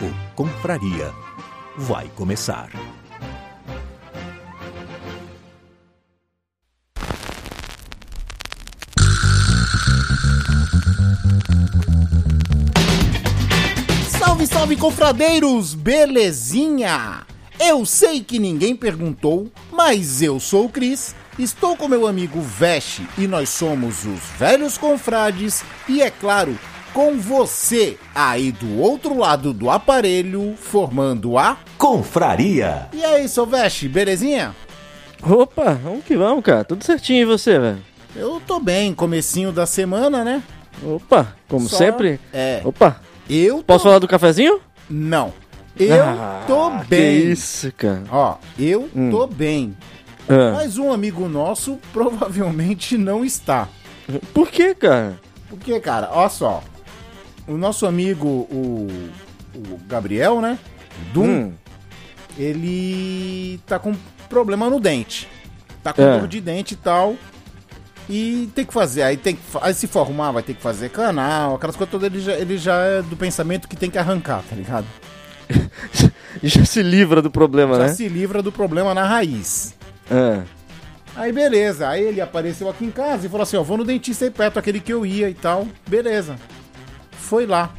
O Confraria vai começar. Salve, salve, confradeiros! Belezinha? Eu sei que ninguém perguntou, mas eu sou o Cris, estou com meu amigo Veste e nós somos os Velhos Confrades e, é claro, com você aí do outro lado do aparelho, formando a... Confraria! E aí, seu Veste, belezinha? Opa, vamos que vamos, cara. Tudo certinho e você, velho? Eu tô bem, comecinho da semana, né? Opa, como Só- sempre. É. Opa, Eu tô... posso falar do cafezinho? Não. Eu Ah, tô Que bem. isso, cara. Ó, eu Hum. tô bem. Ah, Mas um amigo nosso provavelmente não está. por que, cara? Porque, cara, ó só. O nosso amigo, o, o Gabriel, né? Dum, Hum, ele tá com problema no dente. Tá com É. dor de dente e tal. E tem que fazer. Aí tem que. Aí se for arrumar, vai ter que fazer canal, aquelas coisas todas. Ele já, ele já é do pensamento que tem que arrancar, tá ligado? já se livra do problema, Já né? se livra do problema na raiz. Ah, Aí beleza, aí ele apareceu aqui em casa e falou assim, ó, vou no dentista aí perto, aquele que eu ia e tal. Beleza. Foi lá.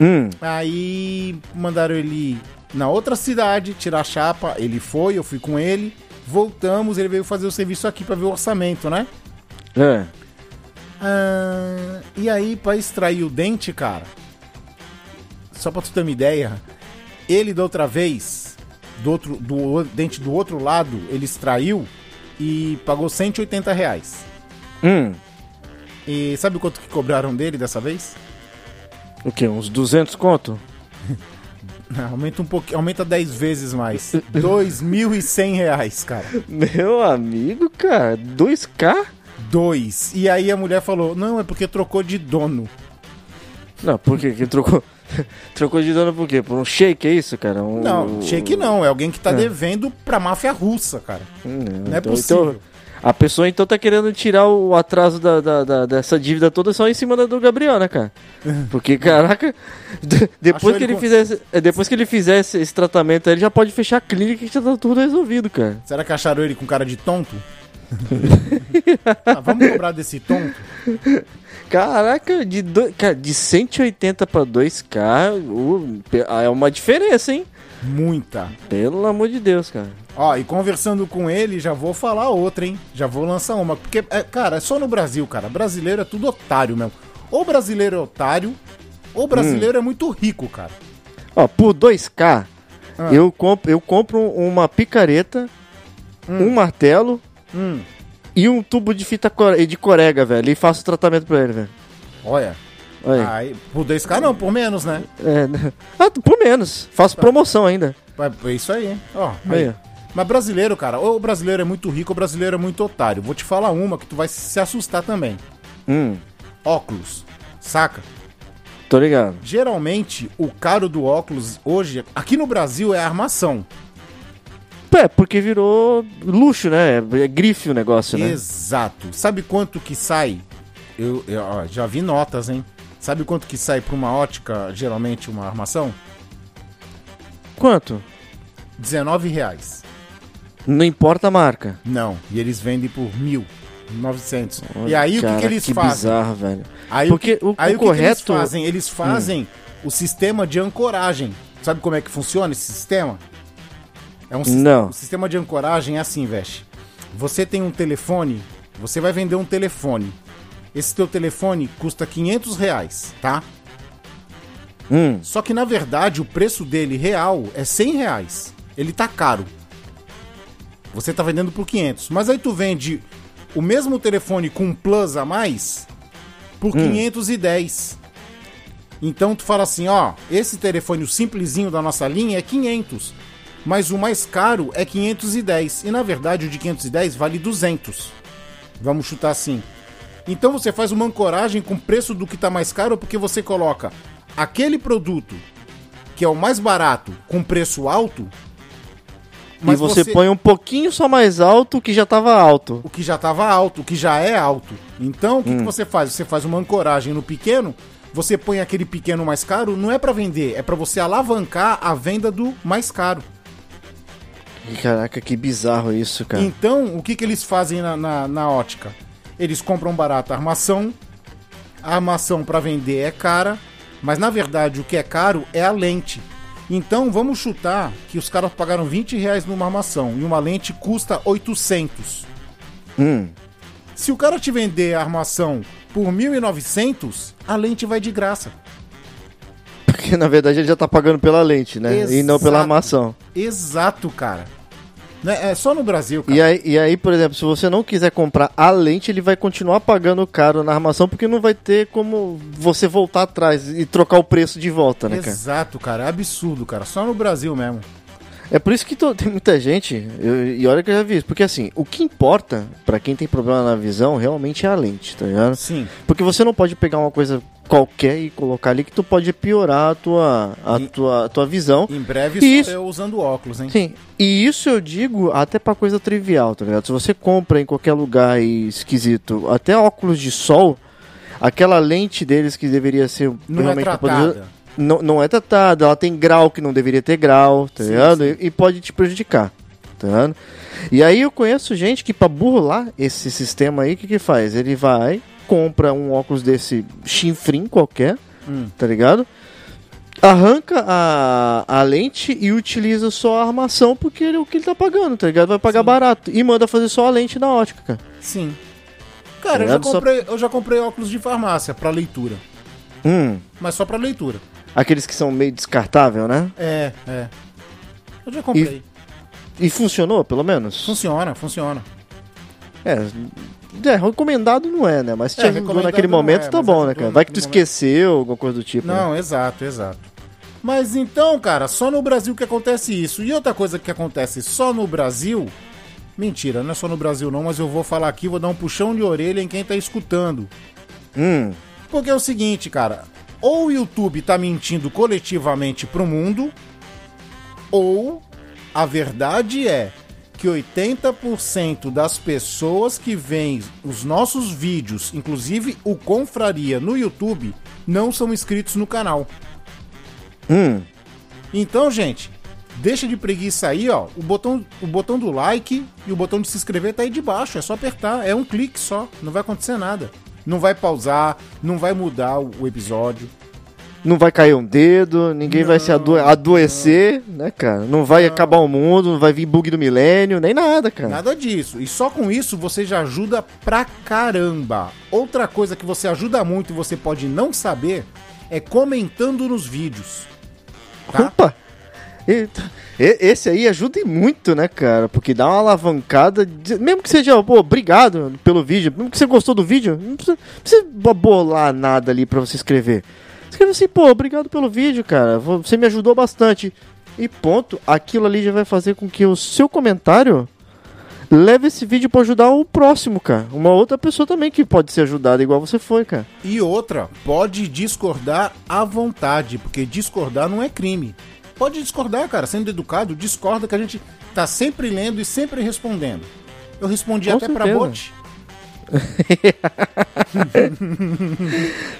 hum, Aí mandaram ele na outra cidade tirar a chapa, ele foi, eu fui com ele. Voltamos, ele veio fazer o serviço aqui pra ver o orçamento, né? é. Ah, e aí, pra extrair o dente, cara, só pra tu ter uma ideia, ele da outra vez, do, outro, do dente do outro lado, ele extraiu e pagou 180 reais. Hum, E sabe quanto que cobraram dele dessa vez? O quê? Uns 200 conto? Aumenta um pouquinho, aumenta 10 vezes mais. 2.100 reais, cara. Meu amigo, cara, 2K? Dois. E aí a mulher falou: Não, é porque trocou de dono. Não, por quê? Que trocou... trocou de dono por quê? Por um shake, é isso, cara? Um... Não, shake não, é alguém que tá É. devendo pra máfia russa, cara. Hum, Não é então- possível. então- a pessoa então tá querendo tirar o atraso da, da- da- dessa dívida toda só em cima do Gabriel, né, cara? Porque, caraca, de- depois Achou que ele ele fizesse. é, Depois que ele fizesse esse tratamento aí, ele já pode fechar a clínica que já tá tudo resolvido, cara. Será que acharam ele com cara de tonto? Ah, vamos cobrar desse tonto? Caraca, de, do, cara, de 180 pra 2K, uh, é uma diferença, hein? Muita. Pelo amor de Deus, cara. Ó, e conversando com ele, já vou falar outra, hein? Já vou lançar uma. Porque, é, cara, é só no Brasil, cara. Brasileiro é tudo otário mesmo. Ou brasileiro é otário, ou brasileiro é muito rico, cara. Ó, por 2K, Ah. eu, compro, eu compro uma picareta, um martelo Hum, e um tubo de fita core- de corega, velho. E faço tratamento pra ele, velho. olha. Aí. Aí, por 2K não, por menos, né? É, né? ah, por menos. Faço promoção ainda. É isso aí, hein? Ó, Aí, aí. Mas brasileiro, cara, ou o brasileiro é muito rico ou o brasileiro é muito otário. Vou te falar uma que tu vai se assustar também. Hum, Óculos. Saca? tô ligado. Geralmente, o caro do óculos hoje, aqui no Brasil, é armação. É, porque virou luxo, né? É grife o negócio, né? Exato. Sabe quanto que sai? Eu, eu, ó, já vi notas, hein? Sabe quanto que sai pra uma ótica, geralmente, uma armação? Quanto? 19 reais. Não importa a marca. Não. E eles vendem por mil. 900. e Olha, aí o que, cara, que eles que fazem? bizarro, velho. Aí Porque o, que, o- aí o o que eles correto- Hum. fazem? Eles fazem o sistema de ancoragem. Sabe como é que funciona esse sistema? É um, Não. um sistema de ancoragem é assim, Veste. Você tem um telefone, você vai vender um telefone. Esse teu telefone custa 500 reais, tá? Hum, Só que na verdade o preço dele real é 100 reais. Ele tá caro. Você tá vendendo por 500. Mas aí tu vende o mesmo telefone com um plus a mais por 510. Então tu fala assim, ó, esse telefone o simplesinho da nossa linha é 500, mas o mais caro é 510 e na verdade o de 510 vale 200. Vamos chutar assim. Então você faz uma ancoragem com o preço do que tá mais caro porque você coloca aquele produto que é o mais barato com preço alto, e você, põe um pouquinho só mais alto que já tava alto. o que já estava alto, o que já é alto. Então, o que, que você faz? Você faz uma ancoragem no pequeno, você põe aquele pequeno mais caro, não é para vender, é para você alavancar a venda do mais caro. Caraca, que bizarro isso, cara. Então, o que, que eles fazem na, na, na ótica? Eles compram barata a armação, a armação para vender é cara, mas na verdade o que é caro é a lente. Então vamos chutar que os caras pagaram 20 reais numa armação e uma lente custa 800. Hum, Se o cara te vender a armação por 1.900, a lente vai de graça. porque na verdade ele já tá pagando pela lente, né? E não pela Exato. armação. Exato, cara. Né, É só no Brasil, cara. E aí, e aí, por exemplo, se você não quiser comprar a lente, ele vai continuar pagando caro na armação, porque não vai ter como você voltar atrás e trocar o preço de volta, né, cara? Exato, cara. É absurdo, cara. Só no Brasil mesmo. É por isso que to- tem muita gente, eu- e olha que eu já vi isso, porque assim, o que importa pra quem tem problema na visão realmente é a lente, tá ligado? Sim. Porque você não pode pegar uma coisa qualquer e colocar ali que tu pode piorar a tua, a E- tua, a tua visão. Em breve Isso. eu usando óculos, hein? Sim, e isso eu digo até pra coisa trivial, tá ligado? Se você compra em qualquer lugar e esquisito, até óculos de sol, aquela lente deles que deveria ser Não é realmente poder- tratada. não, não é tratada, ela tem grau que não deveria ter grau, tá Sim, ligado? sim. E, e pode te prejudicar, tá? E aí eu conheço gente que pra burlar esse sistema aí, o que que faz? Ele vai, compra um óculos desse chinfrim qualquer, Hum. tá ligado? Arranca a, a lente e utiliza só a armação porque ele é o que ele tá pagando, tá ligado? Vai pagar Sim. barato. E manda fazer só a lente na ótica, cara. Sim. Cara, eu já, comprei, eu já comprei óculos de farmácia pra leitura. Hum, Mas só pra leitura. aqueles que são meio descartável, né? É, é. Eu já comprei. E funcionou, pelo menos? Funciona, funciona. É, é, recomendado não é, né? Mas se É, te ajudou naquele não momento, é, tá bom, né, cara? Vai que tu momento. esqueceu, alguma coisa do tipo. né? Não, exato, exato. Mas então, cara, só no Brasil que acontece isso. E outra coisa que acontece só no Brasil. Mentira, não é só no Brasil não, mas eu vou falar aqui, vou dar um puxão de orelha em quem tá escutando. Hum, Porque é o seguinte, cara, ou o YouTube tá mentindo coletivamente pro mundo, ou a verdade é que 80% das pessoas que veem os nossos vídeos, inclusive o Confraria no YouTube, não são inscritos no canal. hum. Então, gente, deixa de preguiça aí, ó. O botão, o botão do like e o botão de se inscrever tá aí de baixo. É só apertar. É um clique só. Não vai acontecer nada. Não vai pausar, não vai mudar o episódio. Não vai cair um dedo, ninguém vai se ado adoecer, né, cara? Não vai acabar o mundo, não vai vir bug do milênio, nem nada, cara. Nada disso. E só com isso você já ajuda pra caramba. Outra coisa que você ajuda muito e você pode não saber é comentando nos vídeos. Tá? Opa! Eita. Esse aí ajuda muito, né, cara? Porque dá uma alavancada. de- Mesmo que seja, pô, obrigado pelo vídeo. Mesmo que você gostou do vídeo, não precisa, não precisa bolar nada ali pra você escrever. Escreve assim, pô, obrigado pelo vídeo, cara. Você me ajudou bastante. E ponto. Aquilo ali já vai fazer com que o seu comentário leve esse vídeo pra ajudar o próximo, cara. Uma outra pessoa também que pode ser ajudada igual você foi, cara. E outra, pode discordar à vontade, porque discordar não é crime. Pode discordar, cara, sendo educado, discorda que a gente tá sempre lendo e sempre respondendo. Eu respondi Com até pra certeza. bot.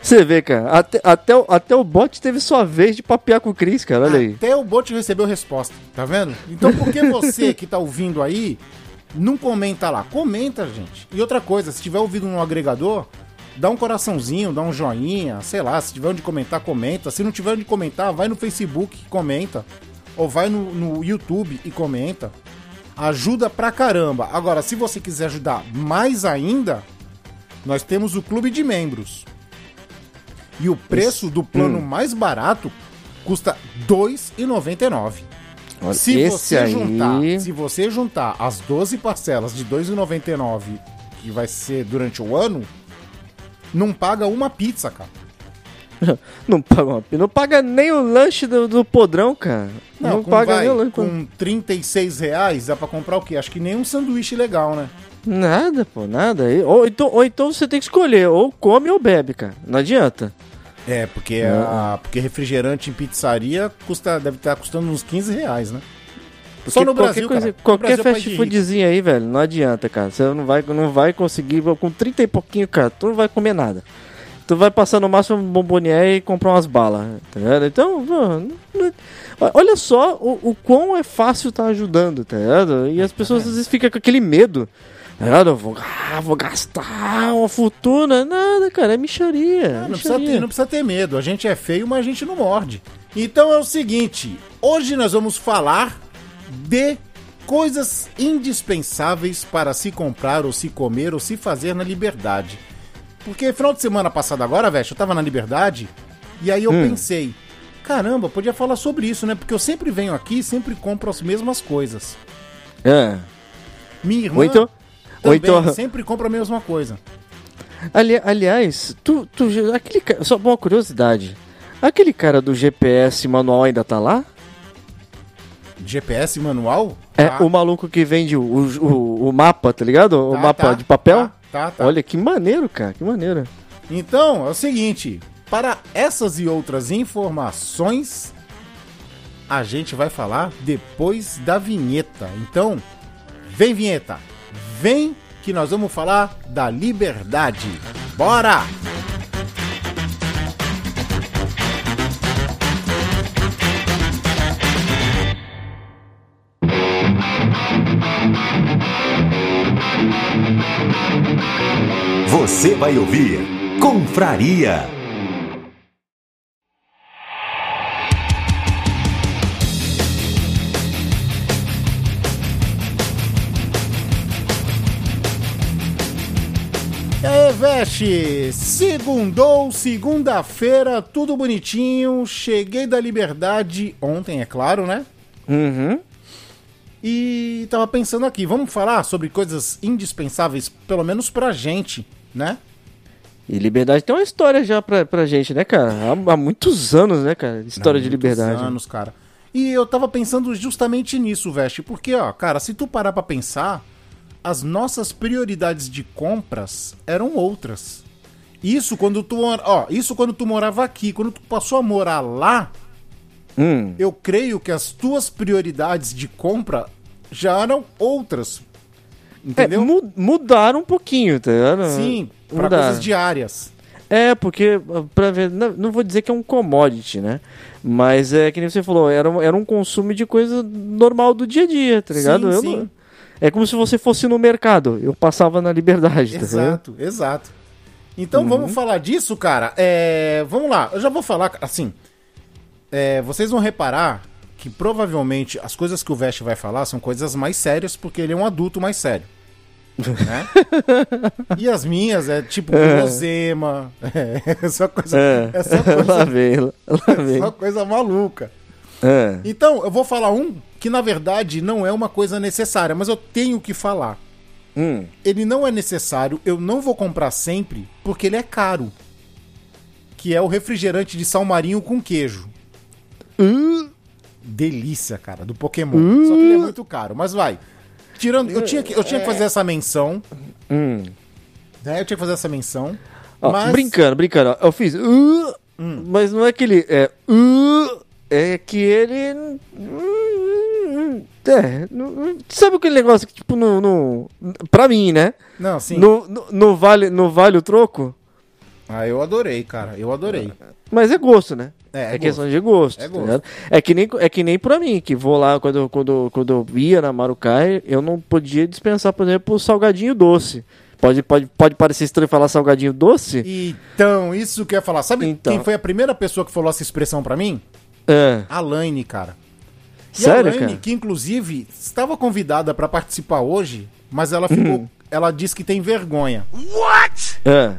Você vê, cara. Até, até, o- até o bot teve sua vez de papear com o Chris, cara. Olha aí. Até o bot recebeu resposta, tá vendo? Então por que você que tá ouvindo aí não comenta lá? Comenta, gente. E outra coisa, se tiver ouvido no agregador, dá um coraçãozinho, dá um joinha, sei lá, se tiver onde comentar, comenta. Se não tiver onde comentar, vai no Facebook e comenta. Ou vai no, no YouTube e comenta. Ajuda pra caramba. Agora, se você quiser ajudar mais ainda, nós temos o clube de membros. E o preço do plano Hum. mais barato custa R$ 2,99. Olha, Se esse você aí... juntar, se você juntar as 12 parcelas de R$ 2,99 que vai ser durante o ano, não paga uma pizza, cara. Não paga, uma- não paga nem o lanche do, do podrão, cara. Não, com, paga vai, nem o lanche. com 36 reais dá pra comprar o quê? Acho que nem um sanduíche legal, né? Nada, pô, nada. Ou então, ou então você tem que escolher, ou come ou bebe, cara. Não adianta. É, porque, a- porque refrigerante em pizzaria custa, deve estar custando uns 15 reais, né? Só no Porque Brasil, qualquer, coisa- qualquer Brasil é fast foodzinho aí, velho, não adianta, cara. Você não vai, não vai conseguir, com 30 e pouquinho, cara, tu não vai comer nada. Tu vai passar no máximo um bombonier e comprar umas balas, tá ligado? Então, mano, não- olha só o, o quão é fácil tá ajudando, tá ligado? E as pessoas às vezes ficam com aquele medo. Tá? Eu vou, ah, vou gastar uma fortuna. Nada, cara, é micharia. Não precisa, micharia. ter, não precisa ter medo. A gente é feio, mas a gente não morde. Então é o seguinte: hoje nós vamos falar de coisas indispensáveis para se comprar ou se comer ou se fazer na liberdade. Porque final de semana passado agora, velho, eu tava na liberdade e aí eu Hum. pensei, caramba, podia falar sobre isso, né? Porque eu sempre venho aqui e sempre compro as mesmas coisas. É. Minha irmã Ou então, também então sempre compra a mesma coisa. Ali- aliás, tu, tu, aquele, só uma curiosidade. Aquele cara do GPS manual ainda tá lá? GPS manual? É Tá. o maluco que vende o, o, o mapa, tá ligado? o Tá, mapa tá, de papel? Tá, tá, tá. Olha que maneiro, cara, que maneiro. Então, é o seguinte, para essas e outras informações, a gente vai falar depois da vinheta. Então, vem vinheta, vem que nós vamos falar da liberdade. Bora! Você vai ouvir Confraria. E aí, Veste, segundou, segunda-feira, tudo bonitinho. Cheguei da liberdade ontem, é claro, né? Uhum. E tava pensando aqui, vamos falar sobre coisas indispensáveis, pelo menos pra gente, né? E liberdade tem uma história já pra, pra gente, né, cara? Há, há muitos anos, né, cara? História Não, de muitos liberdade. anos, cara. E eu tava pensando justamente nisso, Veste, porque, ó, cara, se tu parar pra pensar, as nossas prioridades de compras eram outras. Isso quando tu, ó, isso quando tu morava aqui, quando tu passou a morar lá, Hum. eu creio que as tuas prioridades de compra já eram outras. É, Entendeu? mu- mudaram um pouquinho, tá ligado? Sim, pra Mudaram. coisas diárias. É, porque, pra ver, não, não vou dizer que é um commodity, né? Mas é que nem você falou, era, um- era um consumo de coisa normal do dia a dia, tá ligado? Sim, Eu sim. não- é como se você fosse no mercado, eu passava na liberdade, tá ligado? Exato, exato. Então Uhum. vamos falar disso, cara. É, vamos lá, eu já vou falar assim. é, vocês vão reparar que provavelmente as coisas que o Vest vai falar são coisas mais sérias, porque ele é um adulto mais sério. Né? e as minhas é tipo gulosema, é, só coisa, É, é só lá coisa, vem, lá vem. só coisa maluca. É. Então, eu vou falar um que na verdade não é uma coisa necessária, mas eu tenho que falar. Hum. ele não é necessário, eu não vou comprar sempre, porque ele é caro. Que é o refrigerante de sal marinho com queijo. Uh, Delícia, cara, do Pokémon. Só que ele é muito caro, mas vai. Tirando, eu tinha que, eu tinha que fazer essa menção, hum. né? Eu tinha que fazer essa menção. Ó, mas Brincando, brincando, eu fiz. uh, Mas não é que ele. É, uh, é que ele. hum, É, não- sabe aquele negócio que, tipo, no. no pra mim, né? não, sim. No vale, no vale o troco? Ah, eu adorei, cara. Eu adorei. Mas é gosto, né? É, É, é questão de gosto. É tá gosto. É, que nem, é que nem pra mim, que vou lá, quando, quando, quando eu ia na Marucai, eu não podia dispensar, por exemplo, o salgadinho doce. Pode, pode, pode parecer estranho falar salgadinho doce? Então, isso que eu ia falar. Sabe Então. quem foi a primeira pessoa que falou essa expressão pra mim? É. A Laine, cara. E Sério, a Laine, cara? que inclusive estava convidada pra participar hoje, mas ela ficou. Hum. Ela disse que tem vergonha. É.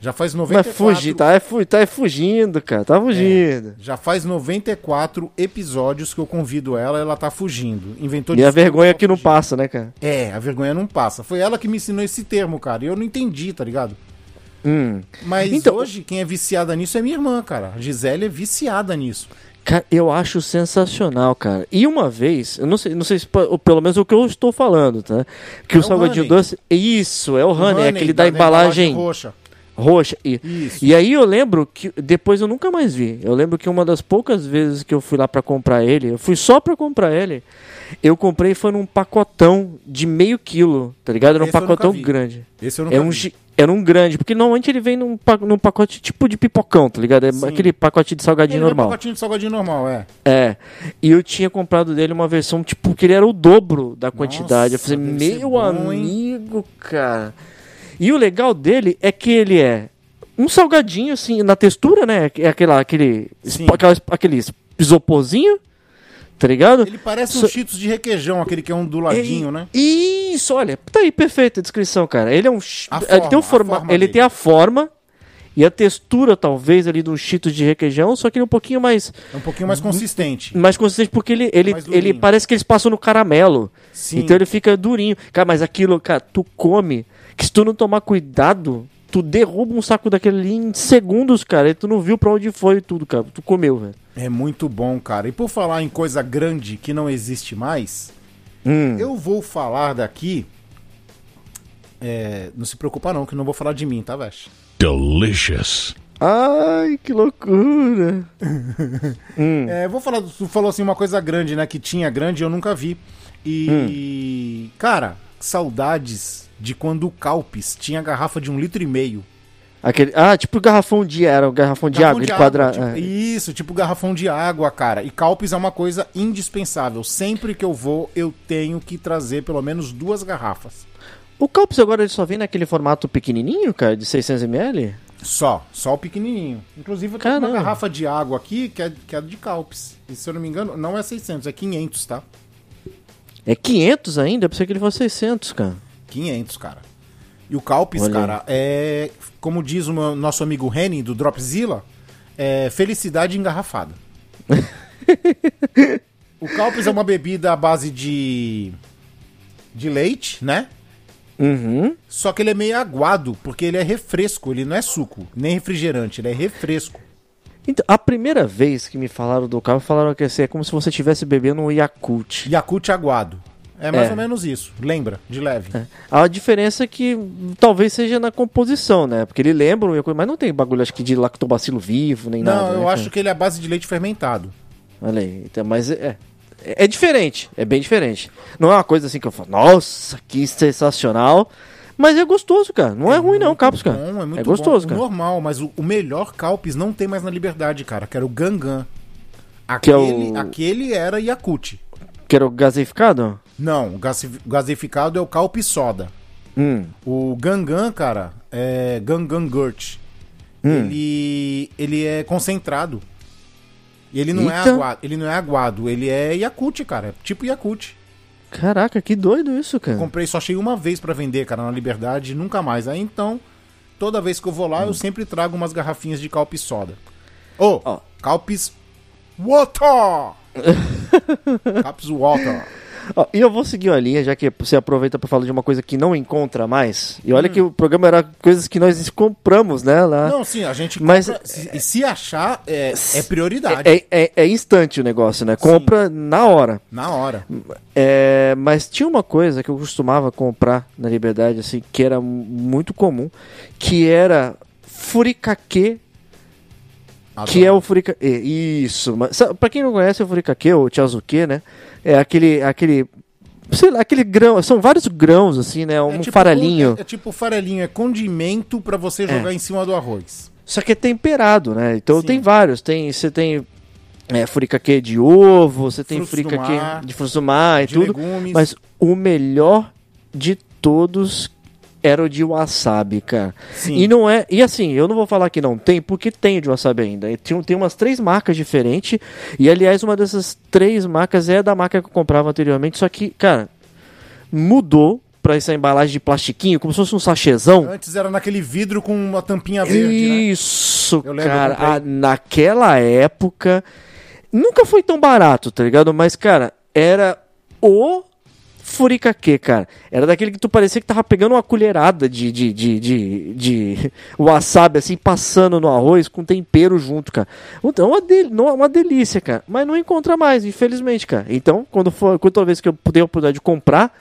Já faz Mas 94. fugir, tá, é, fu- tá é fugindo, cara. Tá fugindo. Já faz 94 episódios que eu convido ela, ela tá fugindo. Inventou E a vergonha que não passa, né, cara? É, a vergonha não passa. Foi ela que me ensinou esse termo, cara. E eu não entendi, tá ligado? Hum. Mas Então- hoje, quem é viciada nisso é minha irmã, cara. A Gisele é viciada nisso. Cara, eu acho sensacional, cara. E uma vez, eu não sei, não sei se pelo menos o que eu estou falando, tá? Que É o o salgadinho doce, isso, é o Honey, é Honey, aquele da, embalagem roxa. Roxa. E, Isso. e aí eu lembro que depois eu nunca mais vi. Eu lembro que uma das poucas vezes que eu fui lá pra comprar ele, eu fui só pra comprar ele. Eu comprei foi num pacotão de meio quilo, tá ligado? Era um Esse eu pacotão grande. Esse eu nunca É um, vi. era um grande, porque normalmente ele vem num, pa- num pacote tipo de pipocão, tá ligado? É Sim. aquele pacote de salgadinho Ele é um normal. pacotinho de salgadinho normal, é. É. E eu tinha comprado dele uma versão, tipo, que ele era o dobro da quantidade. eu Nossa, falei, deve ser meu bom, hein?" amigo, cara. E o legal dele é que ele é um salgadinho, assim, na textura, né? É aquela, aquele, aquela, aquele isoporzinho, tá ligado? Ele parece So- um cheetos de requeijão, aquele que é onduladinho, É, né? Isso, olha, tá aí, perfeita a descrição, cara. Ele é um. chi- A ele forma, tem, um a forma, forma ele dele. tem a forma e a textura, talvez, ali de um cheetos de requeijão, só que ele é um pouquinho mais, É um pouquinho mais consistente. mais consistente, porque ele, ele, ele parece que eles passam no caramelo. Sim. Então ele fica durinho. Cara, mas aquilo, cara, tu come, que se tu não tomar cuidado, tu derruba um saco daquele ali em segundos, cara. E tu não viu pra onde foi e tudo, cara. Tu comeu, velho. É muito bom, cara. E por falar em coisa grande que não existe mais, Hum. eu vou falar daqui. É, não se preocupa não, que eu não vou falar de mim, tá, Vesh? Delicious. Ai, que loucura. hum. É, vou falar, tu falou assim uma coisa grande, né? Que tinha grande e eu nunca vi. E, cara, saudades de quando o Calpis tinha garrafa de um litro e meio. Aquele, ah, tipo garrafão de era, um garrafão de Garrafão água, de quadra. tipo- é. Isso, tipo garrafão de água, cara. E Calpis é uma coisa indispensável. Sempre que eu vou, eu tenho que trazer pelo menos duas garrafas. O Calpis agora ele só vem naquele formato pequenininho, cara, de 600ml? Só, só o pequenininho. Inclusive, eu tenho uma garrafa de água aqui que é, que é de Calpis. E se eu não me engano, não é 600, é 500, tá? É 500 ainda? Eu pensei que ele fosse 600, cara. 500, cara. E o Calpis, Olha cara, é, como diz o meu- nosso amigo Reni, do Dropzilla, é felicidade engarrafada. o Calpis é uma bebida à base de, de leite, né? Uhum. Só que ele é meio aguado, porque ele é refresco, ele não é suco, nem refrigerante, ele é refresco. Então, a primeira vez que me falaram do carro, falaram que assim, é como se você estivesse bebendo um Yakult. Yakult aguado. É mais É. ou menos isso. Lembra? De leve. A diferença é que talvez seja na composição, né? Porque ele lembra, mas não tem bagulho, acho que de lactobacilo vivo, nem Não, nada. eu né, acho que ele é a base de leite fermentado. Olha aí, então, mas é, é, é diferente, é bem diferente. Não é uma coisa assim que eu falo, nossa, que sensacional. Mas é gostoso, cara. Não é, ruim não, Capos, cara. Bom, é muito é gostoso, bom. cara. Normal, mas o, o melhor Calpis não tem mais na Liberdade, cara, que era o Gangan. Que é Aquele, o- aquele era Yakult. Que era o gaseificado? Não, o gaseificado é o Calpis Soda. Hum. O Gangan, cara, é Gangan Gurt. Hum. Ele, ele é concentrado. E ele não é aguado, ele não é aguado, ele é Yakult, cara, é tipo Yakult. Caraca, que doido isso, cara. Comprei, só achei uma vez pra vender, cara, na Liberdade, nunca mais. Aí então, toda vez que eu vou lá, Hum. eu sempre trago umas garrafinhas de Calpis Soda. Ô, Ó. Calpis Water! Calpis Water. Ó, e eu vou seguir uma linha, já que você aproveita pra falar de uma coisa que não encontra mais. E olha que o programa era coisas que nós compramos, né? Lá. Hum. Não, sim, a gente Mas- compra, se, e se achar, é, é prioridade. É, é, é instante o negócio, né? Compra na hora. Na hora. É, mas tinha uma coisa que eu costumava comprar na Liberdade, assim, que era mu- muito comum, que era furikake, que é o furikake. Isso, mas pra quem não conhece o furikake, ou chazuke, né? É aquele, aquele, sei lá, aquele grão, são vários grãos, assim, né? Um É tipo farelinho. É, é tipo farelinho, é condimento pra você jogar em cima do arroz. Só que é temperado, né? Então Sim. tem vários. Tem, você tem é, furikake de ovo, você tem mar, de frutos do mar e de tudo. legumes. Mas o melhor de todos era o de wasabi, cara. Sim. E não é. E assim, eu não vou falar que não tem, porque tem de wasabi ainda. Tem, tem umas três marcas diferentes. E aliás, uma dessas três marcas é da marca que eu comprava anteriormente. Só que, cara, mudou pra essa embalagem de plastiquinho, como se fosse um sachêzão. Antes era naquele vidro com uma tampinha verde, né? Isso, eu cara. a- naquela época. Nunca foi tão barato, tá ligado? Mas, cara, era o furikake, cara. Era daquele que tu parecia que tava pegando uma colherada de, de, de, de, de wasabi, assim, passando no arroz com tempero junto, cara. Então, é uma, del não- uma delícia, cara. Mas não encontra mais, infelizmente, cara. Então, quando for, toda vez que eu puder a oportunidade de comprar,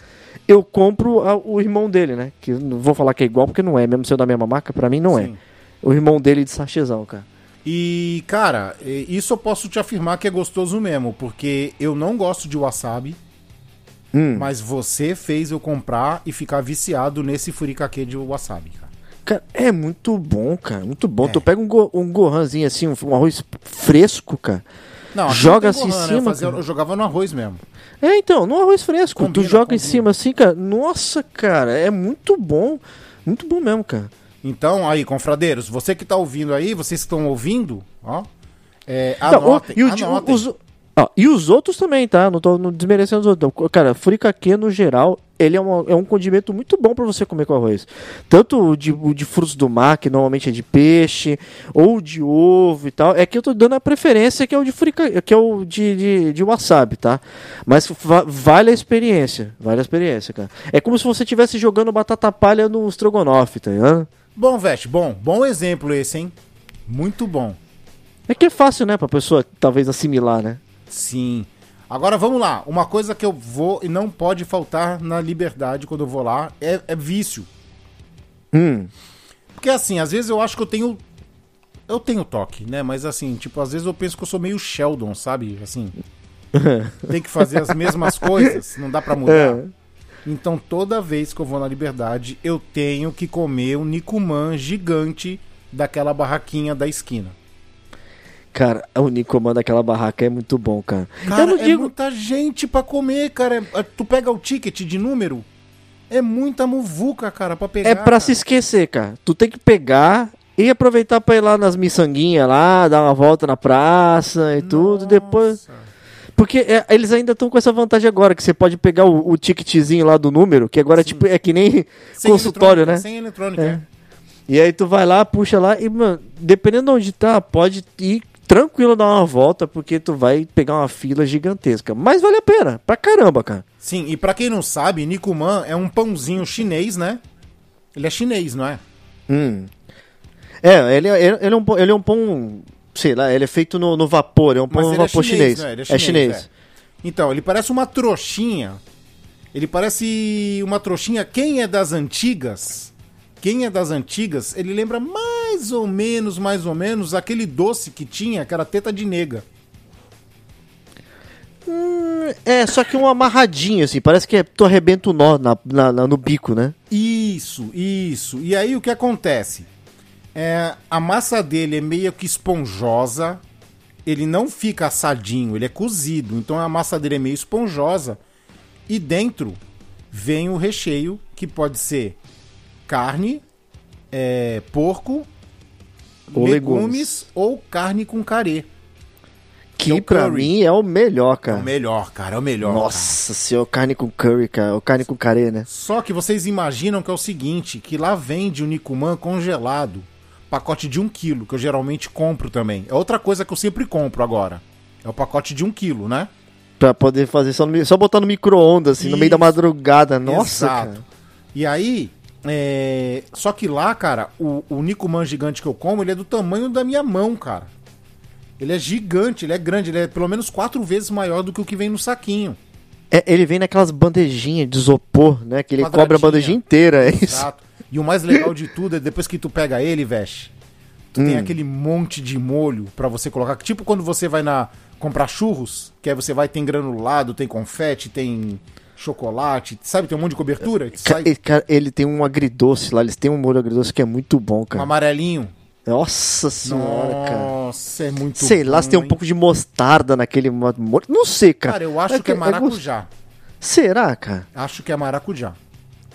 eu compro a- o irmão dele, né? Que não vou falar que é igual, porque não é. Mesmo sendo da mesma marca, pra mim não é. Sim. O irmão dele de sachêzão, cara. E, cara, isso eu posso te afirmar que é gostoso mesmo, porque eu não gosto de wasabi, Hum. mas você fez eu comprar e ficar viciado nesse furikake de wasabi, cara. Cara, é muito bom, cara. Muito bom. É. Tu pega um, go um gohanzinho assim, um, um arroz fresco, cara. Não, Joga assim em gohan, né? Eu cima, fazia- eu jogava no arroz mesmo. É, então, no arroz fresco. Combina, tu joga em combina. cima assim, cara. Nossa, cara, é muito bom. Muito bom mesmo, cara. Então, aí, confradeiros, você que tá ouvindo aí, vocês que estão ouvindo, ó, é, Não, o- anotem, e, o anotem. os, ó, e os outros também, tá? Não tô não desmerecendo os outros. não. Cara, furikake no geral, ele é, uma- é um condimento muito bom pra você comer com arroz. Tanto o de, o de frutos do mar, que normalmente é de peixe, ou de ovo e tal. É que eu tô dando a preferência que é o de furikake, que é o de, de, de wasabi, tá? Mas va- vale a experiência. Vale a experiência, cara. É como se você estivesse jogando batata palha no estrogonofe, tá ligado? Bom, Veste, bom, bom exemplo esse, hein? Muito bom. É que é fácil, né, pra pessoa talvez assimilar, né? Sim. Agora vamos lá. Uma coisa que eu vou e não pode faltar na liberdade quando eu vou lá é, é vício. Hum. Porque assim, às vezes eu acho que eu tenho. Eu tenho toque, né? Mas assim, tipo, às vezes eu penso que eu sou meio Sheldon, sabe? Assim. tem que fazer as mesmas coisas, não dá pra mudar. É. Então toda vez que eu vou na liberdade, eu tenho que comer um Nikuman gigante daquela barraquinha da esquina. Cara, o Nicoman daquela barraca é muito bom, cara. Cara, eu não é digo. muita gente pra comer, cara. É- Tu pega o ticket de número, é muita muvuca, cara, pra pegar. É pra se esquecer, cara. Tu tem que pegar e aproveitar pra ir lá nas miçanguinhas lá, dar uma volta na praça e tudo. Depois. Nossa. Porque é, eles ainda estão com essa vantagem agora, que você pode pegar o, o ticketzinho lá do número, que agora é tipo, é que nem Sem consultório, né? Sem eletrônica, É. é. E aí tu vai lá, puxa lá e, mano, dependendo de onde tá, pode ir tranquilo dar uma volta, porque tu vai pegar uma fila gigantesca. Mas vale a pena, pra caramba, cara. Sim, e pra quem não sabe, Nikuman é um pãozinho chinês, né? Ele é chinês, não é? Hum. É, ele, é- ele, ele é um, pão- ele é um pão, sei lá, ele é feito no, no vapor, é um pão no é vapor chinês, chinês. né? Ele é chinês. é. Então, ele parece uma trouxinha. Ele parece uma trouxinha. Quem é das antigas? Quem é das antigas, ele lembra mais ou menos, mais ou menos, aquele doce que tinha, que era teta de nega. É, só que um amarradinho, assim, parece que é, tu arrebenta o nó na, na- na- no bico, né? Isso, isso. E aí o que acontece? É, a massa dele é meio que esponjosa. Ele não fica assadinho, ele é cozido. Então a massa dele é meio esponjosa. E dentro vem o recheio, que pode ser carne, é, porco, Ou legumes, legumes. ou carne com carê. Que é o pra curry. mim é o melhor, É cara. o melhor, cara, é o melhor. cara. Nossa senhora, carne com curry, cara. Ou carne com carê, né? Só que vocês imaginam que é o seguinte, que lá vende o Nikuman congelado, pacote de um quilo, que eu geralmente compro também. É outra coisa que eu sempre compro agora. É o pacote de um quilo, né? Pra poder fazer só, no só botar no micro-ondas, assim, no meio da Isso. madrugada. Nossa, Exato. cara. E aí, é... só que lá, cara, o, o Nikuman gigante que eu como, ele é do tamanho da minha mão, cara. Ele é gigante, ele é grande, ele é pelo menos quatro vezes maior do que o que vem no saquinho. É, ele vem naquelas bandejinhas de isopor, né? Que ele cobre a bandejinha inteira, é isso. Exato. E o mais legal de tudo é depois que tu pega ele, veste, tu Hum. tem aquele monte de molho pra você colocar. Tipo quando você vai na comprar churros, que aí você vai, tem granulado, tem confete, tem chocolate, sabe? Tem um monte de cobertura. que Ca- sai ele, cara, ele tem um agridoce lá, eles têm um molho agridoce que é muito bom, um cara. amarelinho. Nossa senhora, cara. Nossa, é muito Sei lá, bom, se tem um pouco de mostarda naquele mo- molho. Não sei, cara. Cara, eu acho que é gost- maracujá. Será, cara? Acho que é maracujá.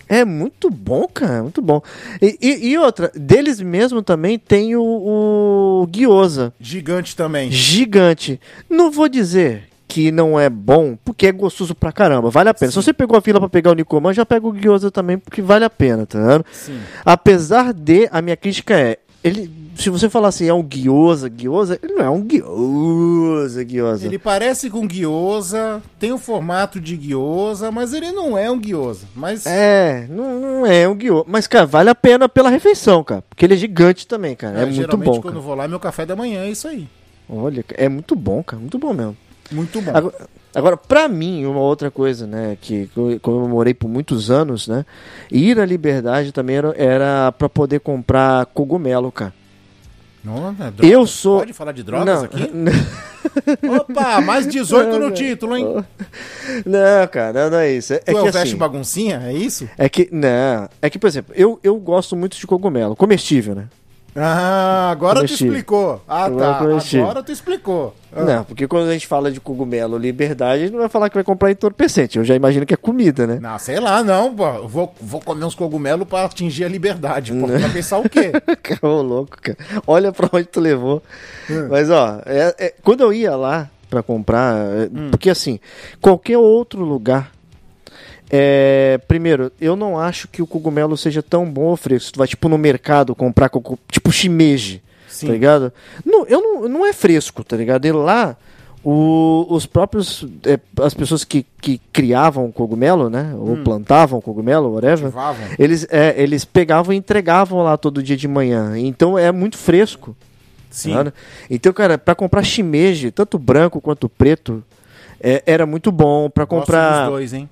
É muito bom, cara, muito bom. E, e- e outra, deles mesmo também tem o, o gyoza, Gigante também. gigante. Não vou dizer que não é bom, porque é gostoso pra caramba, vale a pena. Se você pegou a fila pra pegar o Nikoman, já pega o gyoza também, porque vale a pena, tá vendo? Sim. Apesar de, a minha crítica é, ele, se você falar assim, é um gyoza, gyoza, ele não é um gyoza, gyoza. Ele parece com gyoza, tem o formato de gyoza, mas ele não é um gyoza. Mas É, não, não é um gyoza. Mas, cara, vale a pena pela refeição, cara. Porque ele é gigante também, cara. É, muito geralmente bom, quando cara. eu vou lá, meu café da manhã é isso aí. Olha, é muito bom, cara. Muito bom mesmo. Muito bom. Agora, agora, pra mim, uma outra coisa, né, que eu comemorei por muitos anos, né, ir à Liberdade também era, era pra poder comprar cogumelo, cara. Não, não é. Eu sou... Pode falar de drogas não, aqui? Opa, mais 18 no título, hein? Não, cara, não é isso. É, Tu é é que o veste assim, baguncinha? É isso? é que, não, é que, por exemplo, eu, eu gosto muito de cogumelo, comestível, né? Ah, agora tu explicou. Ah, Agora tá. comestível. Agora tu explicou. Ah. Não, porque quando a gente fala de cogumelo liberdade, a gente não vai falar que vai comprar entorpecente. Eu já imagino que é comida, né? Não, sei lá, não, pô. Vou, vou comer uns cogumelos pra atingir a liberdade. Pô, vai pensar o quê? Ô, louco, cara. Olha pra onde tu levou. Mas, ó, é- é- quando eu ia lá pra comprar, é, porque assim, qualquer outro lugar. É, primeiro, eu não acho que o cogumelo seja tão bom fresco. Se tu vai, tipo, no mercado comprar, cogu- tipo, shimeji, Sim. tá ligado? Não, eu não, não é fresco, tá ligado? E lá, o- os próprios, é, as pessoas que, que criavam cogumelo, né? Ou plantavam cogumelo, whatever. Eles, é, eles pegavam e entregavam lá todo dia de manhã. Então é muito fresco. Sim. tá? Então, cara, pra comprar shimeji, tanto branco quanto preto, é, era muito bom. Pra Gosto comprar. dos dois, hein?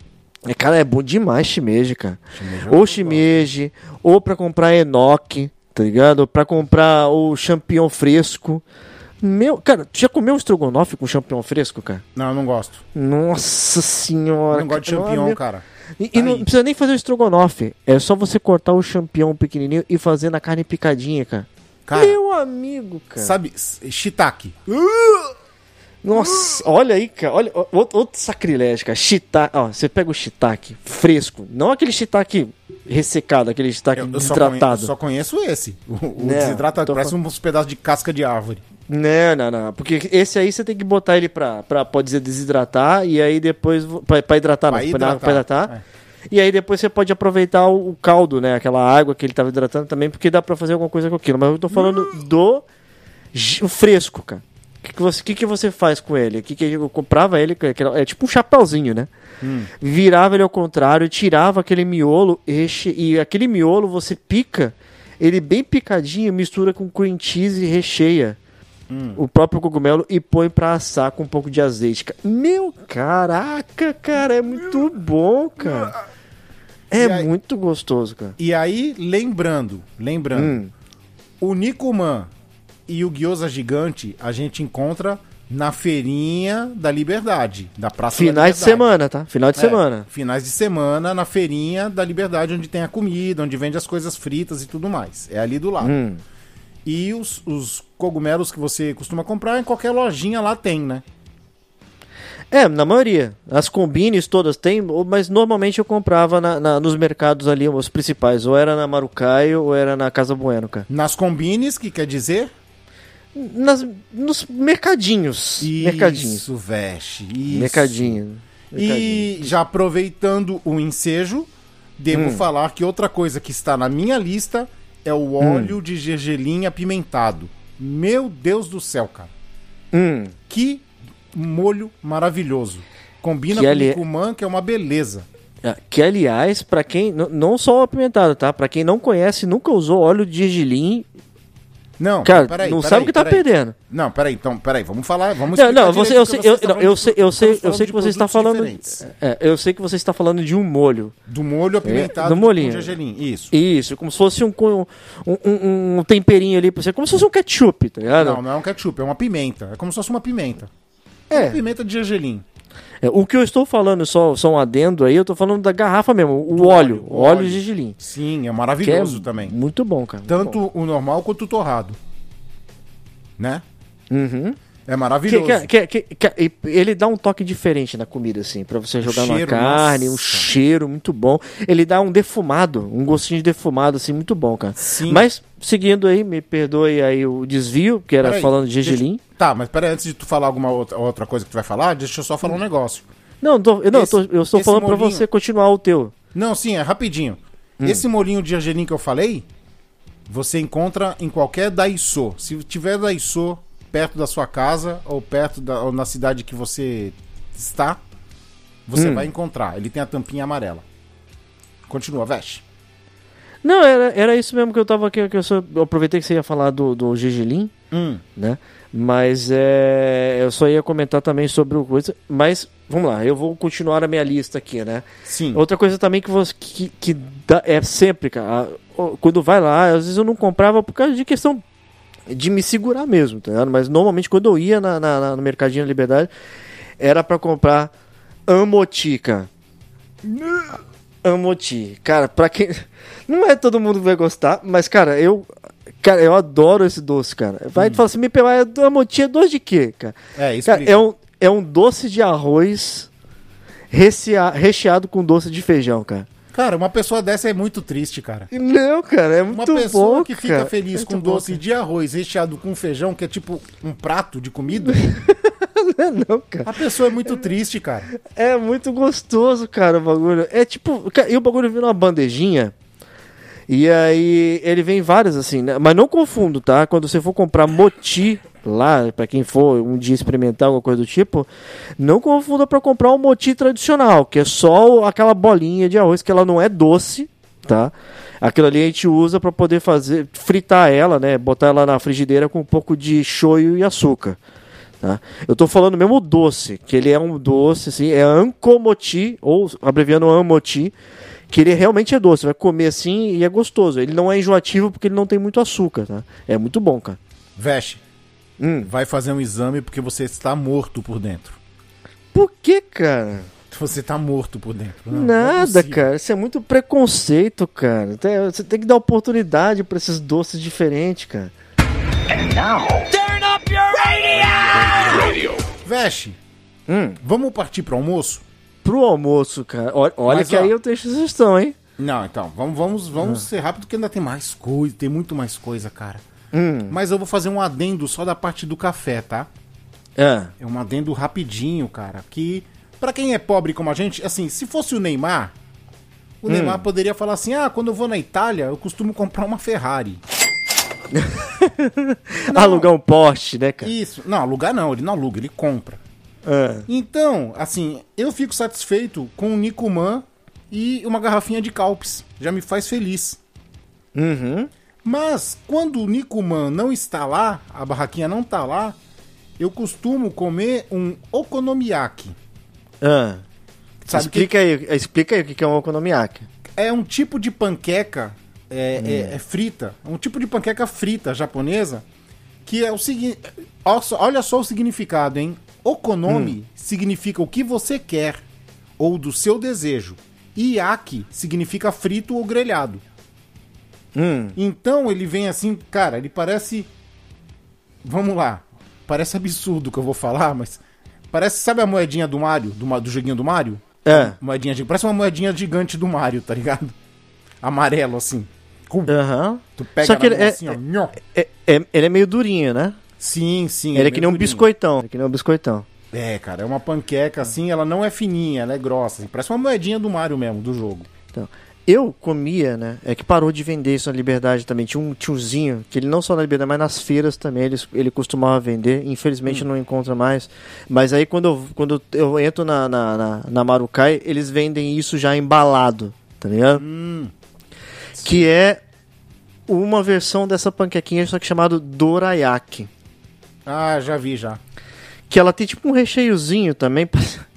É, cara, é bom demais shimeji, cara. Shimeji eu Ou shimeji, ou pra comprar enoki, tá ligado? Ou pra comprar o champignon fresco. Meu, cara, tu já comeu um estrogonofe com champignon fresco, cara? Não, eu não gosto. Nossa Eu senhora. não gosto de champignon, meu- cara. e, Tá e não precisa nem fazer o estrogonofe. É só você cortar o champignon pequenininho e fazer na carne picadinha, cara. Cara, Meu amigo, cara. sabe, shiitake. Nossa, olha aí, cara. Olha, outro, outro sacrilégio, cara. Shiitake. Ó, você pega o shiitake fresco. Não aquele shiitake ressecado, aquele shiitake Eu, eu só, conhe- eu desidratado. só conheço esse. O, o Né, desidratado tô parece falando- uns pedaços de casca de árvore. Não, não, não. Porque esse aí você tem que botar ele pra, pra pode dizer, desidratar. E aí depois. Pra, pra hidratar, Pra não. Pra, pra hidratar, hidratar. E aí depois você pode aproveitar o, o caldo, né? Aquela água que ele tava hidratando também, porque dá pra fazer alguma coisa com aquilo. Mas eu tô falando do gi- o fresco, cara. O que, que, você, que, que você faz com ele? Que que eu comprava ele, é tipo um chapéuzinho, né? Virava ele ao contrário, tirava aquele miolo e, reche- e aquele miolo você pica ele bem picadinho, mistura com cream cheese e recheia o próprio cogumelo e põe pra assar com um pouco de azeite. Meu, caraca, cara, é muito bom, cara. É aí- muito gostoso, cara. E aí, lembrando, lembrando, Hum. o Nikuman e o Gyoza Gigante a gente encontra na feirinha da Liberdade, da Praça da Finais de Liberdade. semana, tá? Final de É, semana. Finais de semana na feirinha da Liberdade, onde tem a comida, onde vende as coisas fritas e tudo mais. É ali do lado. Hum. E os, os cogumelos que você costuma comprar em qualquer lojinha lá tem, né? É, na maioria. As combines todas tem, mas normalmente eu comprava na- na- nos mercados ali, os principais. Ou era na Marucaio ou era na Casa Bueno, cara. Nas combines, que quer dizer? Nas, nos mercadinhos. mercadinhos. Isso, veste. Isso. Mercadinho. E já aproveitando o ensejo, devo Hum. falar que outra coisa que está na minha lista é o óleo de gergelim apimentado. Meu Deus do céu, cara. Hum. Que molho maravilhoso. Combina Que com ali- o Nicumã, que é uma beleza. Ah, Que, aliás, pra quem. Não só o apimentado, tá? Pra quem não conhece, nunca usou óleo de gergelim, Não, cara, peraí, não peraí, sabe o que tá peraí. perdendo. Não, peraí, então, peraí, vamos falar, vamos Não, não, você, eu sei, eu, não, falando eu de- sei, eu sei, eu sei que de você está falando. É, eu sei que você está falando de um molho. Do molho apimentado do molhinho. com gergelim, isso. Isso, como se fosse um, um, um- um temperinho ali pra você, como se fosse um ketchup, tá ligado? Não, não é um ketchup, é uma pimenta. É como se fosse uma pimenta. É. Uma pimenta de gergelim. É, o que eu estou falando, só, só um adendo aí, eu tô falando da garrafa mesmo, o Do óleo, óleo, óleo de gergelim. Sim, é Que é maravilhoso também. Muito bom, cara. Tanto o normal quanto o torrado. Né? bom. Uhum. É maravilhoso. Que- que- que- ele dá um toque diferente na comida, assim, pra você jogar cheiro, carne, um nossa. cheiro muito bom. Ele dá um defumado, um gostinho de defumado, assim, muito bom, cara. Sim. Mas, seguindo aí, me perdoe aí o desvio, que era Peraí, falando de deixa- gergelim. Tá, mas peraí, antes de tu falar alguma outra, outra coisa que tu vai falar, deixa eu só falar um negócio. Não, tô- eu não, Esse- tô- eu estou falando pra molinho- você continuar o teu. Não, sim, é rapidinho. Esse molinho de gergelim que eu falei, você encontra em qualquer Daiso. Se tiver Daiso perto da sua casa ou perto da ou na cidade que você está, você Hum. vai encontrar. Ele tem a tampinha amarela. Continua, veste. Não, era, era isso mesmo que eu tava aqui, que eu, só, eu aproveitei que você ia falar do, do gergelim, Hum. né? Mas é, eu só ia comentar também sobre o coisa. Mas vamos lá, eu vou continuar a minha lista aqui, né? Sim. Outra coisa também que você que, que dá- é sempre, cara, quando vai lá, às vezes eu não comprava por causa de questão de me segurar mesmo, tá ligado? Mas normalmente quando eu ia na, na- na- no Mercadinho da Liberdade, era pra comprar Amoti, cara. Amoti. Cara, pra quem. Não é todo mundo que vai gostar, mas, cara, eu. Cara, eu adoro esse doce, cara. Vai e fala assim, me pegar, Amoti é doce de quê, cara? É, isso Cara, é um, é um doce de arroz rechea- recheado com doce de feijão, cara. Cara, uma pessoa dessa é muito triste, cara. Não, cara, é Uma muito pessoa bom, que fica cara. feliz É com bom, doce de arroz recheado com feijão, que é tipo um prato de comida, cara. Não, cara. a pessoa é muito triste, cara. É muito gostoso, cara, o bagulho. É tipo, e o bagulho vem numa bandejinha. E aí ele vem várias assim, né? Mas não confundo, tá? Quando você for comprar moti lá, pra quem for um dia experimentar alguma coisa do tipo, não confunda pra comprar o moti tradicional, que é só aquela bolinha de arroz que ela não é doce, tá? Aquilo ali a gente usa pra poder fazer fritar ela, né? Botar ela na frigideira com um pouco de shoyu e açúcar. Tá? Eu tô falando mesmo doce, que ele é um doce, assim, é ankomoti, ou abreviando amoti, que ele realmente é doce, vai comer assim e é gostoso. Ele não é enjoativo porque ele não tem muito açúcar, tá? É muito bom, cara. Veste, Hum. vai fazer um exame porque você está morto por dentro. Por que, cara? Você tá morto por dentro. Não, não é Nada, cara. Isso é muito preconceito, cara. Você tem que dar oportunidade pra esses doces diferentes, cara. Veste, Hum. vamos partir pro almoço? Pro almoço, cara. Olha, que ó. aí eu tenho sugestão, hein? Não, então, vamos, vamos, vamos ser rápido que ainda tem mais coisa, tem muito mais coisa, cara. Hum. Mas eu vou fazer um adendo só da parte do café, tá? Ah. É um adendo rapidinho, cara, que pra quem é pobre como a gente, assim, se fosse o Neymar, o Hum. Neymar poderia falar assim: "Ah, quando eu vou na Itália, eu costumo comprar uma Ferrari". Alugar um poste, né, cara? Isso. Não, alugar não, ele não aluga, ele compra. Ah. Então, assim, eu fico satisfeito com um Nicoman e uma garrafinha de Calpis. Já me faz feliz. Uhum. Mas quando o Nicoman não está lá, a barraquinha não está lá, eu costumo comer um okonomiyaki. Ah. Sabe explica aí, explica aí o que é um okonomiyaki. É um tipo de panqueca é, é- é frita, é um tipo de panqueca frita japonesa que é o seguinte, olha só o significado, hein? Okonomi significa o que você quer ou do seu desejo. E yaki significa frito ou grelhado. Hum. Então ele vem assim, cara, ele parece. Vamos lá. Parece absurdo o que eu vou falar, mas. Parece, sabe a moedinha do Mario? Do, do joguinho do Mario? É. Moedinha. Parece uma moedinha gigante do Mario, tá ligado? Amarelo, assim. Aham. Tu pega Só que ele é, assim, ó. é, é- ele é meio durinho, né? Sim, sim. ele é que nem um durinho. biscoitão. É que nem um biscoitão. É, cara, é uma panqueca assim, ela não é fininha, ela é grossa. assim, parece uma moedinha do Mario mesmo, do jogo. Então, eu comia, né? É que parou de vender isso na Liberdade também. Tinha um tiozinho, que ele não só na Liberdade, mas nas feiras também ele, ele costumava vender. Infelizmente não encontra mais. Mas aí quando eu, quando eu entro na, na, na, na Marukai, eles vendem isso já embalado, tá ligado? Que é uma versão dessa panquequinha, só que chamado Dorayaki. Ah, já vi já. Que ela tem tipo um recheiozinho também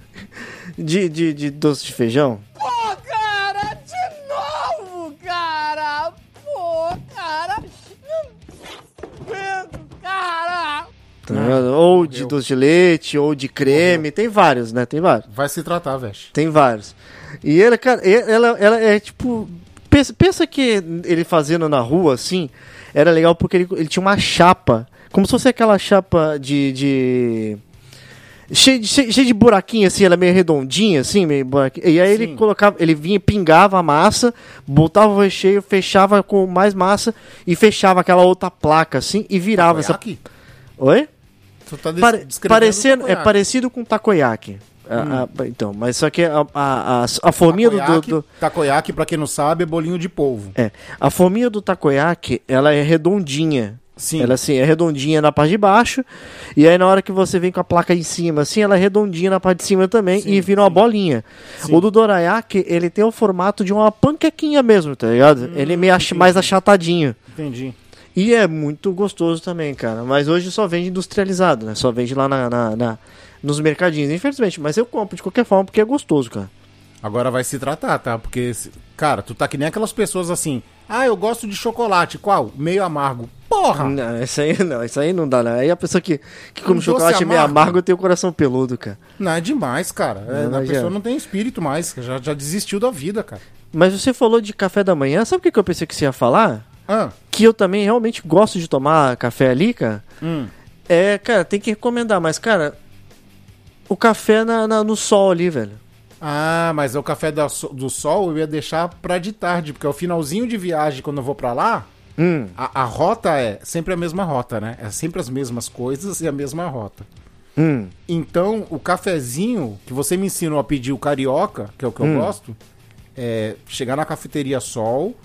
de, de, de doce de feijão. Pô, cara, de novo, cara! Pô, cara! Não aguento, cara! Tá ligado? ou de doce de leite, ou de creme, tem vários, né? Tem vários. Vai se tratar, Veste. Tem vários. E ela, cara, ela, ela é tipo. Pensa, pensa que ele fazendo na rua assim, era legal porque ele, ele tinha uma chapa como se fosse aquela chapa de. de... Cheio de, cheio cheio de buraquinho, assim, ela é meio redondinha, assim, meio buraquinho. E aí ele Sim. colocava, ele vinha, pingava a massa, botava o recheio, fechava com mais massa e fechava aquela outra placa, assim, e virava essa. Oi? Tu tá Pare- parecendo, é parecido com takoyaki. A- a- então, mas só que a, a, a, forminha do, do, Takoyaki, do- takoyaki, pra quem não sabe, é bolinho de polvo. é, a forminha do takoyaki, ela é redondinha. Sim. Ela assim, é redondinha na parte de baixo, e aí na hora que você vem com a placa em cima, assim, ela é redondinha na parte de cima também Sim, e vira uma bolinha. Sim. O do dorayaki, ele tem o formato de uma panquequinha mesmo, tá ligado? ele é meio ach- mais achatadinho. Entendi. E é muito gostoso também, cara. Mas hoje só vende industrializado, né? Só vende lá na, na- na- nos mercadinhos, infelizmente. Mas eu compro de qualquer forma porque é gostoso, cara. Agora vai se tratar, tá? Porque, cara, tu tá que nem aquelas pessoas assim. Ah, eu gosto de chocolate. Qual? Meio amargo. Porra! Não, isso aí não, isso aí não dá, né? Aí a pessoa que, que come Um chocolate meio amargo. amargo tem o coração peludo, cara. Não, é demais, cara. É, Não, a pessoa é. não tem espírito mais. Já, já desistiu da vida, cara. Mas você falou de café da manhã, sabe o que, que eu pensei que você ia falar? Ah, Que eu também realmente gosto de tomar café ali, cara. hum. É, cara, tem que recomendar, mas, cara, o café na, na- no sol ali, velho. Ah, mas é o café da do sol eu ia deixar pra de tarde, porque é o finalzinho de viagem quando eu vou pra lá. Hum. A, a rota é sempre a mesma rota, né? É sempre as mesmas coisas e a mesma rota. Hum. Então, o cafezinho que você me ensinou a pedir o carioca, que é o que eu Hum. gosto, é chegar na cafeteria Sol,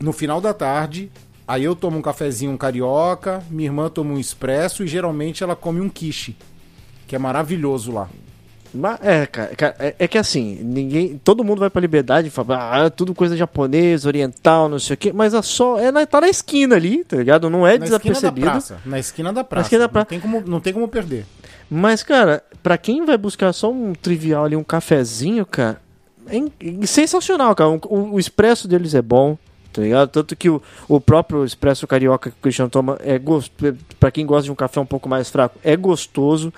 no final da tarde, aí eu tomo um cafezinho um carioca, minha irmã toma um expresso e geralmente ela come um quiche, que é maravilhoso lá. É, cara, é, é que assim, ninguém. Todo mundo vai pra liberdade e fala, ah, é tudo coisa japonesa, oriental, não sei o quê, mas a só. É na, tá na esquina ali, tá ligado? Não é Na esquina da desapercebido. praça. Na esquina da praça. esquina da praça. Não, tem como, não tem como perder. Mas, cara, pra quem vai buscar só um trivial ali, um cafezinho, cara, é é sensacional, cara. O- o expresso deles é bom, tá ligado? Tanto que o, o próprio expresso carioca que o Cristiano toma é gostoso. Pra quem gosta de um café um pouco mais fraco, é gostoso.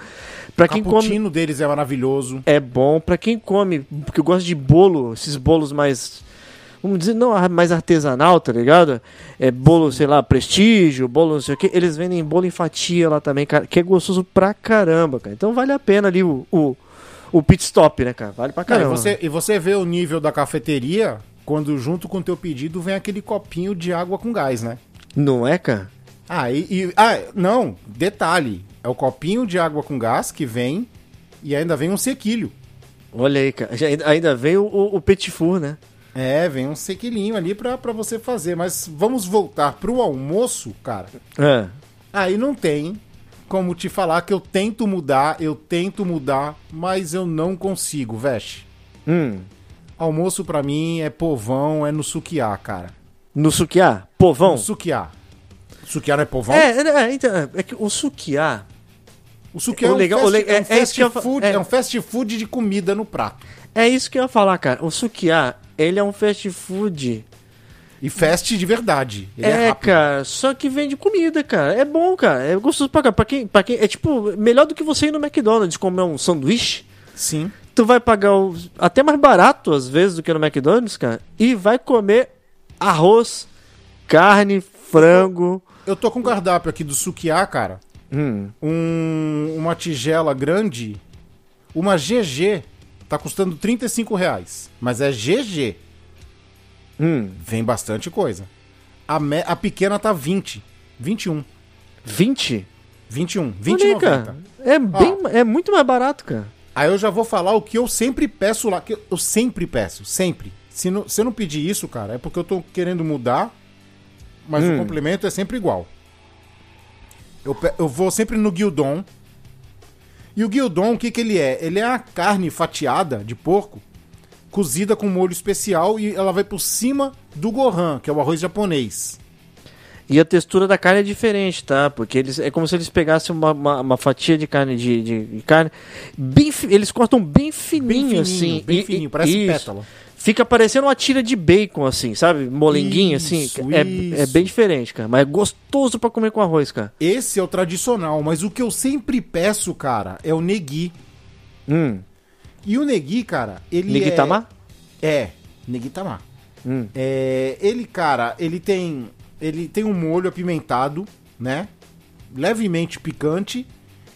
Pra O quem come. deles é maravilhoso. É bom. Pra quem come, porque eu gosto de bolo, esses bolos mais. Vamos dizer, não ah, mais artesanal, tá ligado? É bolo, sei lá, prestígio, bolo não sei o que. Eles vendem bolo em fatia lá também, cara, que é gostoso pra caramba, cara. Então vale a pena ali o, o, o pit stop, né, cara? Vale pra Cara, e, caramba. você, e você vê o nível da cafeteria quando junto com o teu pedido vem aquele copinho de água com gás, né? Não é, cara? Ah, e, e- ah, não, detalhe, é o copinho de água com gás que vem e ainda vem um sequilho. Olha aí, cara. Ainda- vem o, o, o petit four, né? É, vem um sequilinho ali pra, pra você fazer, mas vamos voltar pro almoço, cara. É. Aí não tem como te falar que eu tento mudar, eu tento mudar, mas eu não consigo, veste. Hum. Almoço pra mim é povão, é no sukiá, cara. No sukiá? Povão? No sukiá. Sukiá não é povão? É, é, então, é, que o sukiá. O sukiá O é um, legal- fast, é um é- é food, é. é um fast food de comida no prato. É isso que eu ia falar, cara. O sukiá, ele é um fast food. E fast de verdade. Ele é, é, cara, só que vende comida, cara. É bom, cara. É gostoso pra cá. Pra quem, pra quem, é tipo, melhor do que você ir no McDonald's comer um sanduíche. Sim. Tu vai pagar o, até mais barato, às vezes, do que no McDonald's, cara. E vai comer arroz, carne, frango. Eu tô com um cardápio aqui do sukiá, cara. Hum. Um- uma tigela grande. Uma GG. Tá custando 35 reais. Mas é GG. Hum. Vem bastante coisa. A, me- a pequena tá 20. 21. 20? 21. Olha 20 aí, cara. É, bem, é muito mais barato, cara. Aí eu já vou falar o que eu sempre peço lá. Que eu sempre peço, sempre. Se, não, se eu não pedir isso, cara, é porque eu tô querendo mudar, mas Hum. o complemento é sempre igual. Eu, eu vou sempre no guildon. E o guildon, o que, que ele é? Ele é a carne fatiada de porco, cozida com molho especial e ela vai por cima do gohan, que é o arroz japonês. E a textura da carne é diferente, tá? Porque eles, é como se eles pegassem uma, uma, uma fatia de carne de, de- de carne. Bem, eles cortam bem fininho, Bem fininho, assim. bem e- fininho, e- parece isso. pétala. Fica parecendo uma tira de bacon, assim, sabe? Molenguinho, assim. Isso, É, isso. é bem diferente, cara. Mas é gostoso pra comer com arroz, cara. Esse é o tradicional, mas o que eu sempre peço, cara, é o negui. Hum. E o negui, cara, ele Negitama? é... É, negitama. Hum. É, ele, cara, ele tem ele tem um molho apimentado, né? levemente picante.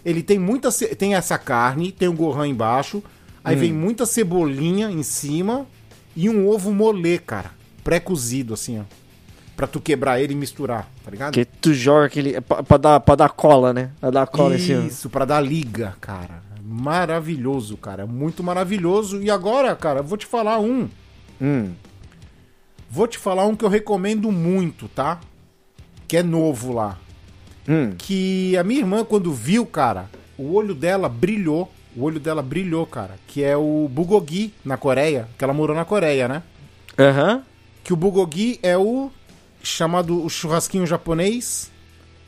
Ele tem muita. ce- Tem essa carne, tem o gohan embaixo. Aí vem muita cebolinha em cima. E um ovo molê, cara. Pré-cozido, assim, ó. Pra tu quebrar ele e misturar, tá ligado? Que tu joga aquele. é Pra, pra dar, pra dar cola, né? Pra dar cola assim, ó. Isso, pra dar liga, cara. Maravilhoso, cara. Muito maravilhoso. E agora, cara, eu vou te falar um. Hum. Vou te falar um que eu recomendo muito, tá? Que é novo lá. Hum. Que a minha irmã, quando viu, cara, o olho dela brilhou. O olho dela brilhou, cara. Que é o Bulgogi na Coreia. Que ela morou na Coreia, né? Aham. Que o Bulgogi é o chamado o churrasquinho japonês.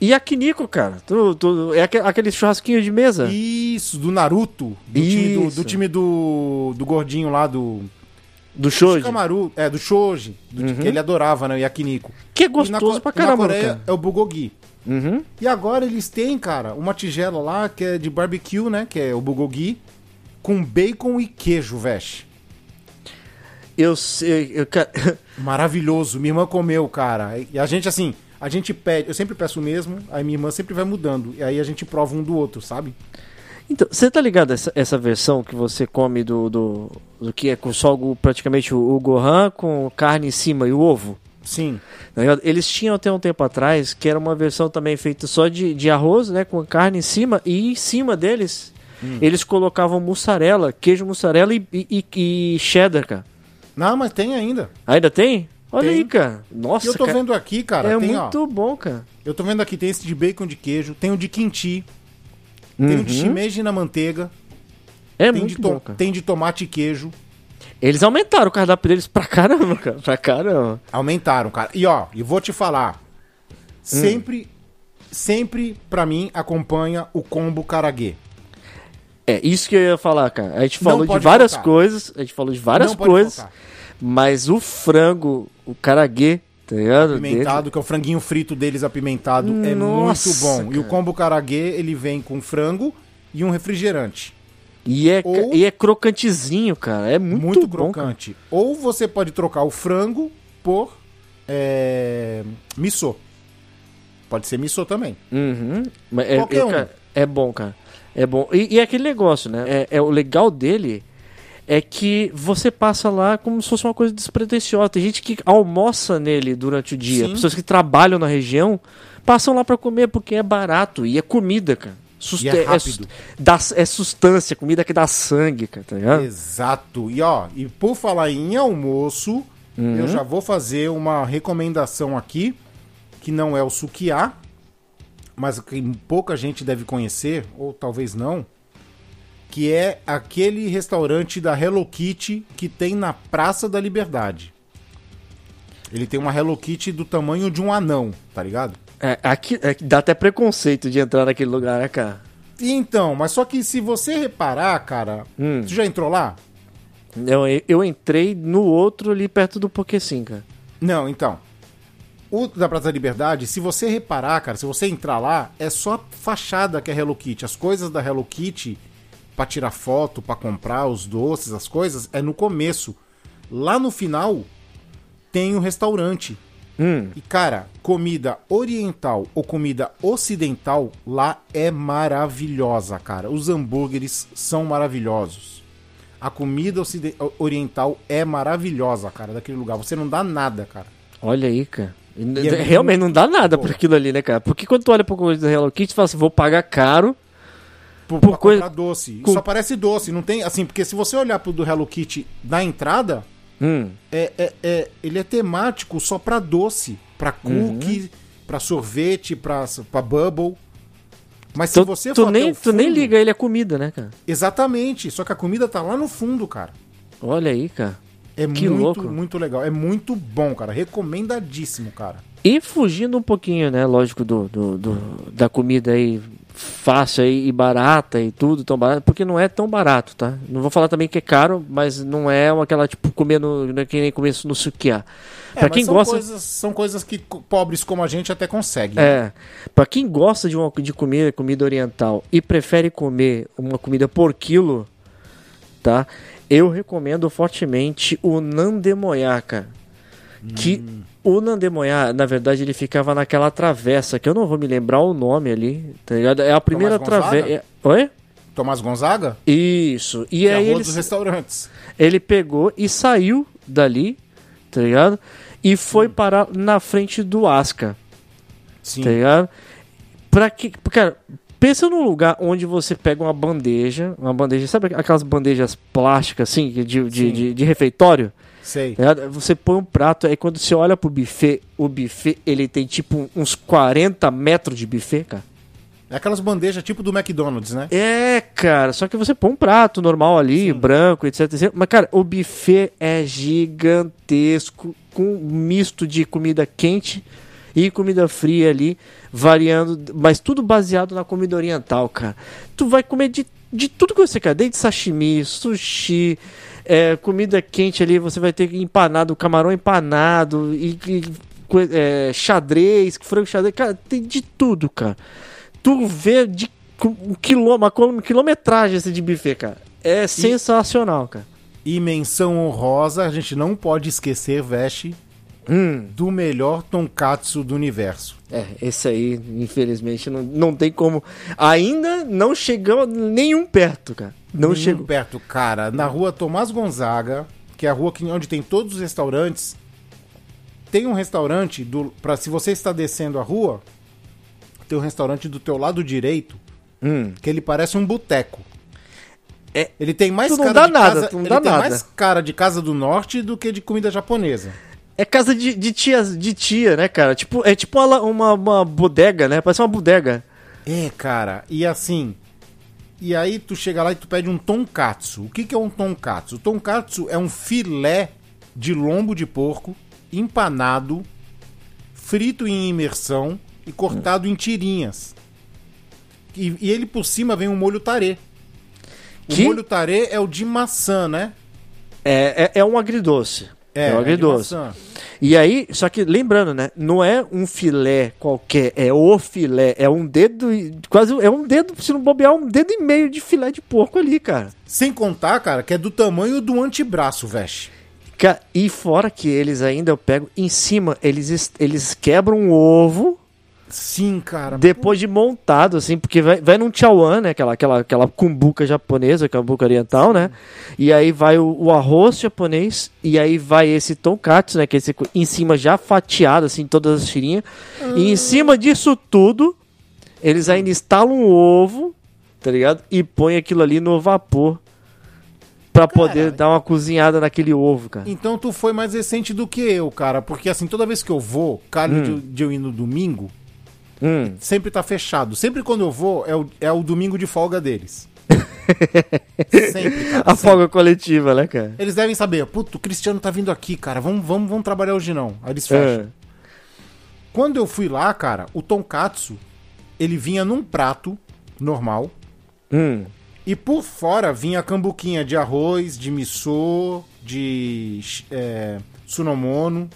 E a Kiniko, cara? Tu, tu, é aque- aquele churrasquinho de mesa? Isso, do Naruto. Do time, do, Isso. do time do, do gordinho lá, do... Do Shoji? Shikamaru, é, do Shoji. do- Uhum. Que ele adorava, né? O Yakiniko. Que é na gostoso Co- pra e na caramba, Coreia cara. é o Bulgogi. Uhum. E agora eles têm, cara, uma tigela lá que é de barbecue, né? Que é o bulgogi, com bacon e queijo, veste. Eu sei. Eu, Maravilhoso. Minha irmã comeu, cara. E a gente, assim, a gente pede, eu sempre peço o mesmo, aí minha irmã sempre vai mudando. E aí a gente prova um do outro, sabe? Então, você tá ligado essa, essa versão que você come do, do, do que é com só praticamente o, o Gohan com carne em cima e o ovo? Sim. Tá? Eles tinham até um tempo atrás que era uma versão também feita só de, de arroz, né? Com carne em cima, e em cima deles eles colocavam mussarela, queijo mussarela e, e, e cheddar, cara. Não, mas tem ainda. Ainda tem? Olha Tem. aí, cara. Nossa, eu tô cara, vendo aqui, cara, é tem, ó. muito bom, cara. Eu tô vendo aqui, tem esse de bacon de queijo, tem o de kimchi, tem o de Uhum. shimeji na manteiga, É tem, muito de bom, tem de tomate e queijo. Eles aumentaram o cardápio deles pra caramba, cara. Pra caramba. Aumentaram, cara. E ó, e vou te falar. Sempre, sempre pra mim acompanha o combo karaguê. É, isso que eu ia falar, cara. A gente falou de várias faltar. coisas, a gente falou de várias Não coisas, mas o frango, o caraguê, tá ligado? Apimentado, que é o franguinho frito deles apimentado, é Nossa, muito bom. E o cara. combo karaguê, ele vem com frango e um refrigerante. E é, Ou- e é crocantezinho, cara. É muito, Muito, bom, cara. crocante. Ou você pode trocar o frango por é, miso. Pode ser miso também. Uhum. É, Qualquer é, um. cara, é bom, cara. É bom. E, e é aquele negócio, né? É, é o legal dele é que você passa lá como se fosse uma coisa despretensiosa. Tem gente que almoça nele durante o dia. Sim. Pessoas que trabalham na região passam lá pra comer porque é barato e é comida, cara. Suste- é rápido. sus- dá- é sustância, comida que dá sangue, cara, tá ligado? Exato. E ó, e por falar em almoço, Uhum. eu já vou fazer uma recomendação aqui, que não é o sukiá, mas que pouca gente deve conhecer, ou talvez não, que é aquele restaurante da Hello Kitty que tem na Praça da Liberdade. Ele tem uma Hello Kitty do tamanho de um anão, tá ligado? É, aqui, é dá até preconceito de entrar naquele lugar, né, cara? E Então, mas só que se você reparar, cara, Hum. tu já entrou lá? Eu, eu entrei no outro ali perto do Pokésim, cara. Não, então. O da Praça da Liberdade, se você reparar, cara, se você entrar lá, é só a fachada que é Hello Kitty. As coisas da Hello Kitty, pra tirar foto, pra comprar os doces, as coisas, é no começo. Lá no final, tem o restaurante. Hum. E, cara, comida oriental ou comida ocidental lá é maravilhosa, cara. Os hambúrgueres são maravilhosos. A comida oriental é maravilhosa, cara, daquele lugar. Você não dá nada, cara. Olha aí, cara. E é Realmente não dá nada Pô. por aquilo ali, né, cara? Porque quando tu olha pra coisa da Hello Kitty, tu fala assim, vou pagar caro. Por, Por coisa- doce. com- Só parece doce, não tem. Assim, porque se você olhar pro do Hello Kitty na entrada, Hum. é, é, é- ele é temático só pra doce, pra cookie, Uhum. pra sorvete, pra, pra bubble. Mas Tu, se você tu nem, o tu nem fundo- liga ele a comida, né, cara? Exatamente, só que a comida tá lá no fundo, cara. Olha aí, cara. É Que muito, louco. muito legal. É muito bom, cara. Recomendadíssimo, cara. E fugindo um pouquinho, né, lógico, do, do, do- da comida aí fácil e barata e tudo tão barato, porque não é tão barato, tá? Não vou falar também que é caro, mas não é aquela, tipo, comer no, né, que nem comer no sukiá. É, pra mas quem são gosta... Coisas, são coisas que pobres como a gente até conseguem. É, pra quem gosta de, uma, de comida, comida oriental e prefere comer uma comida por quilo, tá? Eu recomendo fortemente o Nandemoyá, cara. Que o Nandemonhá, na verdade, ele ficava naquela travessa, que eu não vou me lembrar o nome ali, tá ligado? É a primeira travessa. Oi? Tomás Gonzaga? Isso. E é a aí rua ele, dos restaurantes. ele pegou e saiu dali, tá ligado? E foi parar na frente do Asca, Sim. tá ligado? Pra que. Cara, pensa num lugar onde você pega uma bandeja, uma bandeja, sabe aquelas bandejas plásticas assim, de, de, Sim. de, de refeitório? Sei. ligado? Você põe um prato, aí quando você olha pro buffet, o buffet ele tem tipo uns 40 metros de buffet, cara. É aquelas bandejas tipo do McDonald's, né? É, cara, só que você põe um prato normal ali, branco, etc, etc. Mas, cara, o buffet é gigantesco, com um misto de comida quente e comida fria ali, variando, mas tudo baseado na comida oriental, cara. Tu vai comer de, de tudo que você quer, desde sashimi, sushi, é, comida quente ali, você vai ter empanado, camarão empanado e, e é, xadrez, frango xadrez, cara, tem de tudo, cara. Tu vê de um quilô, uma quilom- quilometragem esse de buffet, cara. É sensacional, cara. E menção honrosa, a gente não pode esquecer, Veste, Hum. do melhor tonkatsu do universo. É, esse aí, infelizmente, não, não tem como. Ainda não chegamos nenhum perto, cara. Não Nenhum chegou. perto, cara. Na rua Tomás Gonzaga, que é a rua que, onde tem todos os restaurantes, tem um restaurante, do, pra, se você está descendo a rua, tem um restaurante do teu lado direito, Hum. que ele parece um boteco. É, Ele tem mais tu não cara dá de nada, casa, tu não ele dá tem nada. mais cara de casa do norte do que de comida japonesa. É casa de, de, tia, de tia, né, cara? Tipo, é tipo uma, uma, uma bodega, né? Parece uma bodega. É, cara, e assim. E aí tu chega lá e tu pede um tonkatsu. O que, que é um tonkatsu? O tonkatsu é um filé de lombo de porco empanado, frito em imersão e cortado em tirinhas. E, e ele por cima vem um molho tarê. O Que? molho tarê é o de maçã, né? É, é, é um agridoce. É, um de agridoce. maçã. E aí, só que lembrando, né? Não é um filé qualquer, é o filé. É um dedo, quase é um dedo, se não bobear, um dedo e meio de filé de porco ali, cara. Sem contar, cara, que é do tamanho do antebraço, veste. E fora que eles ainda eu pego em cima, eles, es- eles quebram o ovo Sim, cara. depois de montado, assim, porque vai, vai num chawan, né? Aquela, aquela, aquela cumbuca japonesa, cumbuca oriental, né? E aí vai o, o arroz japonês, e aí vai esse tonkatsu, né? Que é esse em cima já fatiado, assim, todas as tirinhas. E em cima disso tudo, eles ainda instalam o ovo, tá ligado? E põem aquilo ali no vapor. Pra poder dar uma cozinhada naquele ovo, cara. Então tu foi mais recente do que eu, cara. Porque assim, toda vez que eu vou, calho de, de eu ir no domingo, Hum. sempre tá fechado. Sempre quando eu vou, é o, é o domingo de folga deles. sempre, cara. A sempre. folga coletiva, né, cara? Eles devem saber, puto, o Cristiano tá vindo aqui, cara. Vamos, vamos, vamos trabalhar hoje não. Aí eles fecham. É. Quando eu fui lá, cara, o tonkatsu, ele vinha num prato normal. Hum. E por fora vinha a cambuquinha de arroz, de miso, de é, sunomono.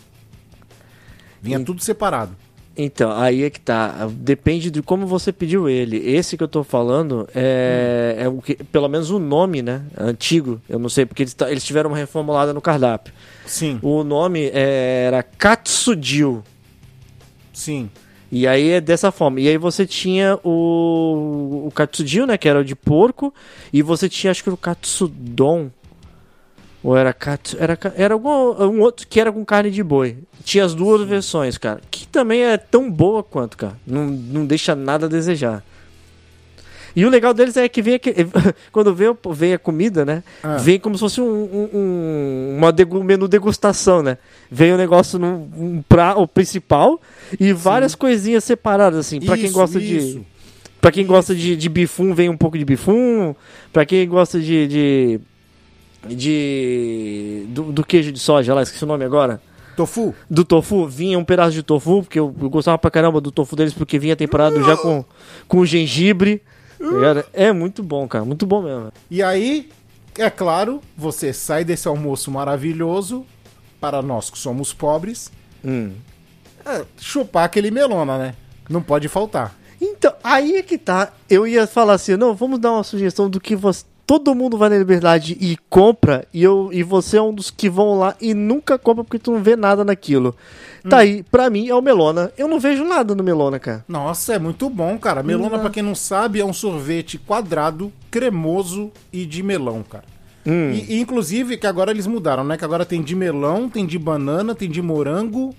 Vinha E- tudo separado. Então, aí é que tá. Depende de como você pediu ele. Esse que eu tô falando é, é o que, pelo menos o nome, né? Antigo. Eu não sei, porque eles, eles tiveram uma reformulada no cardápio. Sim, O nome é, era Katsudil. sim. E aí é dessa forma. E aí você tinha o, o Katsudil, né? Que era o de porco. E você tinha, acho que o Katsudon. Ou era Katsu. Era, era algum um outro que era com carne de boi. Tinha as duas versões, cara. Que também é tão boa quanto, cara. Não, não deixa nada a desejar. E o legal deles é que vem aqui, quando vem, vem a comida, né? Ah. Vem como se fosse um, um- um uma degu- menu degustação, né? Vem o negócio num um pra, o principal e várias coisinhas separadas, assim. Pra quem Isso, gosta de. isso. Pra quem gosta de, de bifum, vem um pouco de bifum. Pra quem gosta de. de, de- do, do queijo de soja lá, esqueci o nome agora. Tofu? Do tofu, vinha um pedaço de tofu, porque eu, eu gostava pra caramba do tofu deles, porque vinha temperado já com, com gengibre. tá? É muito bom, cara, muito bom mesmo. E aí, é claro, você sai desse almoço maravilhoso, para nós que somos pobres, Hum. é, chupar aquele melona, né? Não pode faltar. Então, aí é que tá. Eu ia falar assim, não, vamos dar uma sugestão do que você. Todo mundo vai na Liberdade e compra, e, eu, e você é um dos que vão lá e nunca compra porque tu não vê nada naquilo. Tá aí, pra mim é o Melona. Eu não vejo nada no Melona, cara. Nossa, é muito bom, cara. Melona, Não. pra quem não sabe, é um sorvete quadrado, cremoso e de melão, cara. Hum. E, e, inclusive, que agora eles mudaram, né? Que agora tem de melão, tem de banana, tem de morango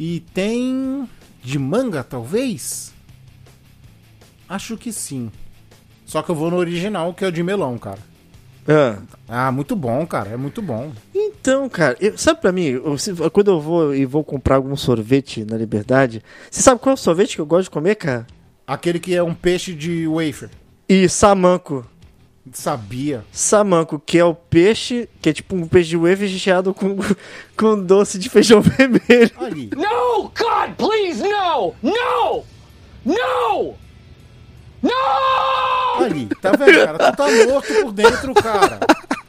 e tem de manga, talvez? Acho que sim. Só que eu vou no original, que é o de melão, cara. Ah. Ah, muito bom, cara. É muito bom. Então, cara, eu- sabe pra mim, eu- se- quando eu vou e vou comprar algum sorvete na Liberdade, você sabe qual é o sorvete que eu gosto de comer, cara? Aquele que é um peixe de wafer. E samanco. Sabia. Samanco, que é o peixe, que é tipo um peixe de wave recheado com, com doce de feijão vermelho. Ali. No! God, please, no! No! No! No! Ali. Tá vendo, cara? Tu tá morto por dentro, cara.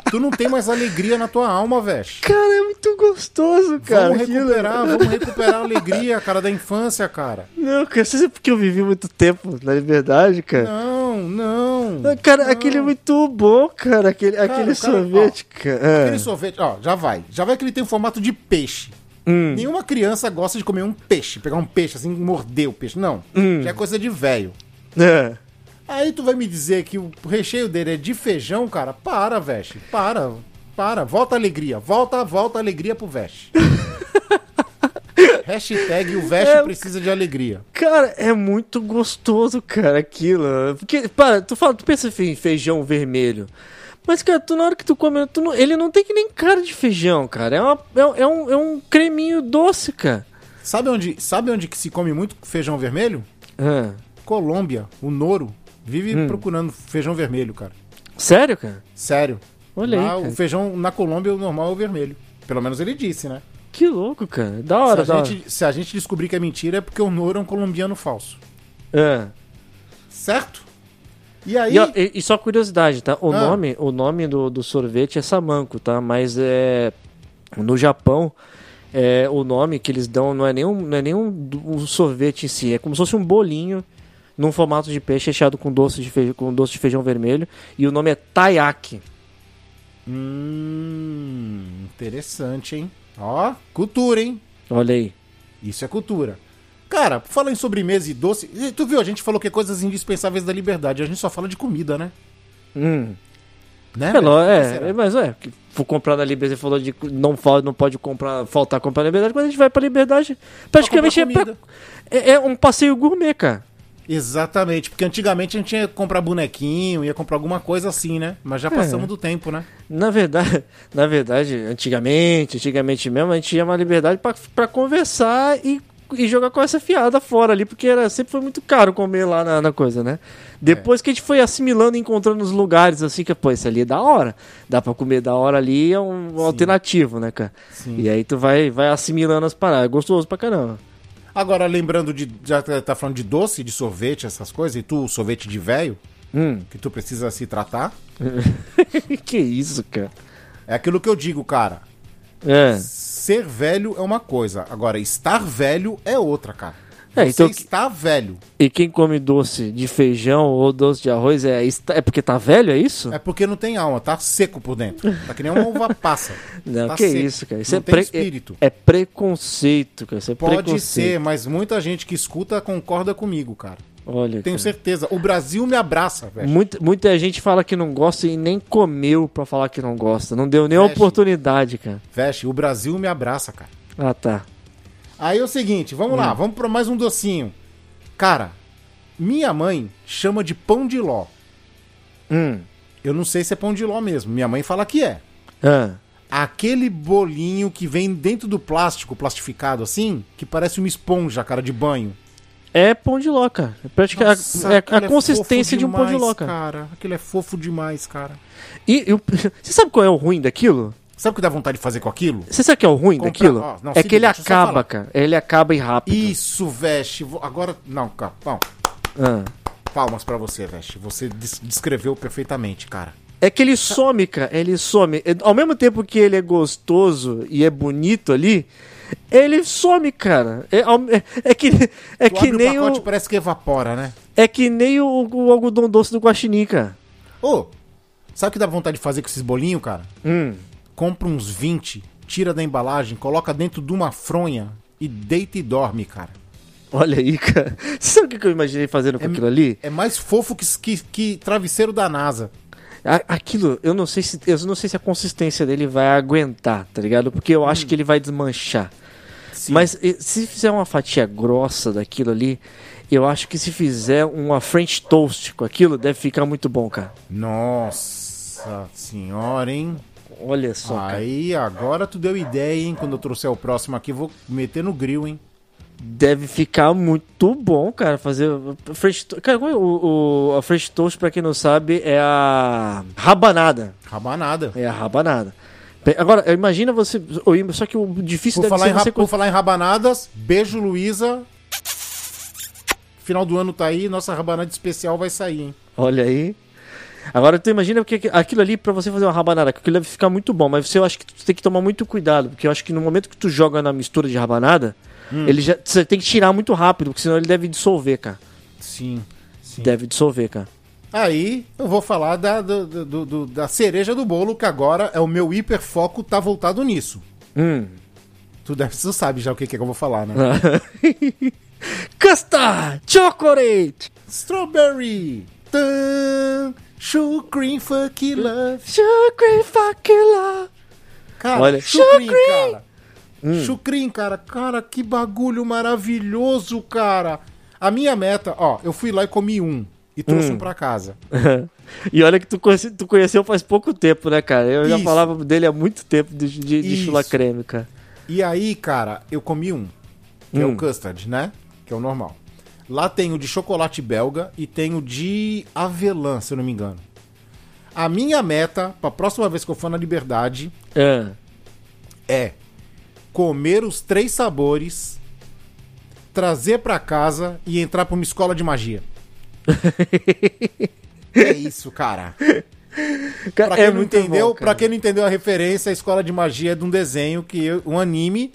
Tu não tem mais alegria na tua alma, velho. Cara, é muito gostoso, cara. Vamos aquilo. recuperar, vamos recuperar a alegria, cara, da infância, cara. Não, cara, você sabe porque eu vivi muito tempo na Liberdade, cara? Não, não. Ah, Cara, não. aquele é muito bom, cara. Aquele, aquele cara, sorvete, cara. Ah. Aquele sorvete, ó, já vai. Já vai que ele tem um formato de peixe. Hum. Nenhuma criança gosta de comer um peixe, pegar um peixe assim, morder o peixe. Não. Hum. Já é coisa de velho. É. Aí tu vai me dizer que o recheio dele é de feijão, cara? Para, veste. Para. Para. Volta a alegria. Volta, volta a alegria pro veste. Hashtag o veste É, precisa de alegria. Cara, é muito gostoso, cara, aquilo. Porque, para, tu fala, tu pensa em feijão vermelho. Mas, cara, tu, na hora que tu come, tu não- ele não tem que nem cara de feijão, cara. É, uma- é- é um, é um creminho doce, cara. Sabe onde, sabe onde que se come muito feijão vermelho? Ah. Colômbia. O Noro vive Hum. procurando feijão vermelho, cara. Sério, cara? Sério. Olha aí, Lá, cara. o feijão na Colômbia o normal é o vermelho. Pelo menos ele disse, né? Que louco, cara. Da hora, se, da a hora. gente, se a gente descobrir que é mentira, é porque o Noro é um colombiano falso. Ah. Certo? E aí. E, ó, e- e só curiosidade, tá? O Ah. nome, o nome do, do sorvete é Samanco, tá? Mas é no Japão é o nome que eles dão não é nenhum não é nenhum um sorvete em si, é como se fosse um bolinho num formato de peixe recheado com doce de feijão, com doce de feijão vermelho e o nome é Taiyaki. Hum, interessante, hein? Ó, cultura, hein? Olha aí. Isso é cultura. Cara, falando em sobremesa e doce, tu viu, a gente falou que é coisas indispensáveis da liberdade, a gente só fala de comida, né? Hum. Né? É, lo- velho? é, é, mas é, for comprar na Liberdade, você falou de não, não pode comprar, faltar comprar na Liberdade, quando a gente vai pra Liberdade, praticamente é, comprar pra- é, é um passeio gourmet, cara. Exatamente, porque antigamente a gente ia comprar bonequinho, ia comprar alguma coisa assim, né? Mas já passamos do tempo, né? Na verdade, na verdade, antigamente, antigamente mesmo, a gente ia uma liberdade pra, pra conversar e, e jogar com essa fiada fora ali, porque era, sempre foi muito caro comer lá na, na coisa, né? Depois que a gente foi assimilando e encontrando os lugares assim, que, pô, isso ali é da hora. Dá pra comer da hora ali, é um alternativo, né, cara? Sim. E aí tu vai, vai assimilando as paradas. É gostoso pra caramba. Agora, lembrando de. Já tá falando de doce, de sorvete, essas coisas, e tu, sorvete de velho, Hum. que tu precisa se tratar, que isso, cara? é aquilo que eu digo, cara. É. Ser velho é uma coisa, agora estar velho é outra, cara. É, Você então- está velho. E quem come doce de feijão ou doce de arroz é, é porque tá velho, é isso? É porque não tem alma, tá seco por dentro. Tá que nem uma uva passa. Não, Tá que seco. isso, cara. Isso não é, tem pre- espírito. é, é preconceito, cara. Isso é Pode preconceito. ser, mas muita gente que escuta concorda comigo, cara. Olha, Tenho cara. certeza. O Brasil me abraça, velho. Muita, muita gente fala que não gosta e nem comeu pra falar que não gosta. Não deu nem a Feche. oportunidade, cara. Veste, o Brasil me abraça, cara. Ah, tá. Aí é o seguinte, vamos lá, Hum. vamos pra mais um docinho. Cara, minha mãe chama de pão de ló. Hum. Eu não sei se é pão de ló mesmo. Minha mãe fala que é. Ah. Aquele bolinho que vem dentro do plástico, plastificado assim, que parece uma esponja, cara, de banho. É pão de ló, cara. É, pratica- Nossa, é a- aquilo a consistência fofo de um pão de ló, demais, cara. cara. Aquilo é fofo demais, cara. E eu- você sabe qual é o ruim daquilo? Sabe o que dá vontade de fazer com aquilo? Você sabe o que é o ruim Comprar- daquilo? ó, não, é que ele acaba, cara. Ele acaba e rápido. Isso, Veste. Agora. Não, cara. Não. Ah. Palmas pra você, Veste. Você des- descreveu perfeitamente, cara. É que ele some, cara. Ele some. É, Ao mesmo tempo que ele é gostoso e é bonito ali, ele some, cara. É, é- que, é Tu que nem o pacote o, parece que evapora, né? é que nem o, o algodão doce do guaxinim, cara. Ô, Sabe o que dá vontade de fazer com esses bolinhos, cara? Hum. Compra uns 20, tira da embalagem, coloca dentro de uma fronha e deita e dorme, cara. Olha aí, cara. Sabe o que eu imaginei fazendo com É- aquilo ali? É mais fofo que, que, que travesseiro da NASA. Aquilo, eu não sei se eu não sei se a consistência dele vai aguentar, tá ligado? Porque eu acho que ele vai desmanchar. Sim. Mas se fizer uma fatia grossa daquilo ali, eu acho que se fizer uma French toast com aquilo, deve ficar muito bom, cara. Nossa senhora, hein? Olha só, cara. Aí, agora tu deu ideia, hein? Quando eu trouxer o próximo aqui, vou meter no grill, hein? Deve ficar muito bom, cara, fazer French. Cara, é o, o- a French toast, pra quem não sabe, é a rabanada. Rabanada. É a rabanada. Agora, imagina você. Só que o difícil Por deve falar, ser em, você. por falar em rabanadas, beijo, Luísa. Final do ano tá aí, nossa rabanada especial vai sair, hein? Olha aí. Agora tu imagina que aquilo ali pra você fazer uma rabanada, aquilo deve ficar muito bom, mas você eu acho que tu tem que tomar muito cuidado, porque eu acho que no momento que tu joga na mistura de rabanada, Hum. ele já você tem que tirar muito rápido, porque senão ele deve dissolver, cara. Sim, sim. Deve dissolver, cara. Aí eu vou falar da, do- do- do- da cereja do bolo, que agora é o meu hiperfoco, tá voltado nisso. Hum. Tu, deve, tu sabe já o que, que é que eu vou falar, né? Custard chocolate. Strawberry! Tan, Sucream Fuck Love. Sugar fuck love. Cara, Olha, chucrim! cara. Chucrim, cara. Cara, que bagulho maravilhoso, cara. A minha meta, ó, eu fui lá e comi um. E trouxe um pra casa. e olha que tu, conhece- tu conheceu faz pouco tempo, né, cara? Eu já Isso. falava dele há muito tempo de, de, de chula creme, cara. E aí, cara, eu comi um. Que é Hum. o custard, né? Que é o normal. Lá tem o de chocolate belga e tem o de avelã, se eu não me engano. A minha meta, pra próxima vez que eu for na Liberdade, Ah. é comer os três sabores, trazer pra casa e entrar pra uma escola de magia. é isso, cara. Pra quem é não entendeu, bom, para cara. quem não entendeu a referência, a escola de magia é de um desenho que eu, um anime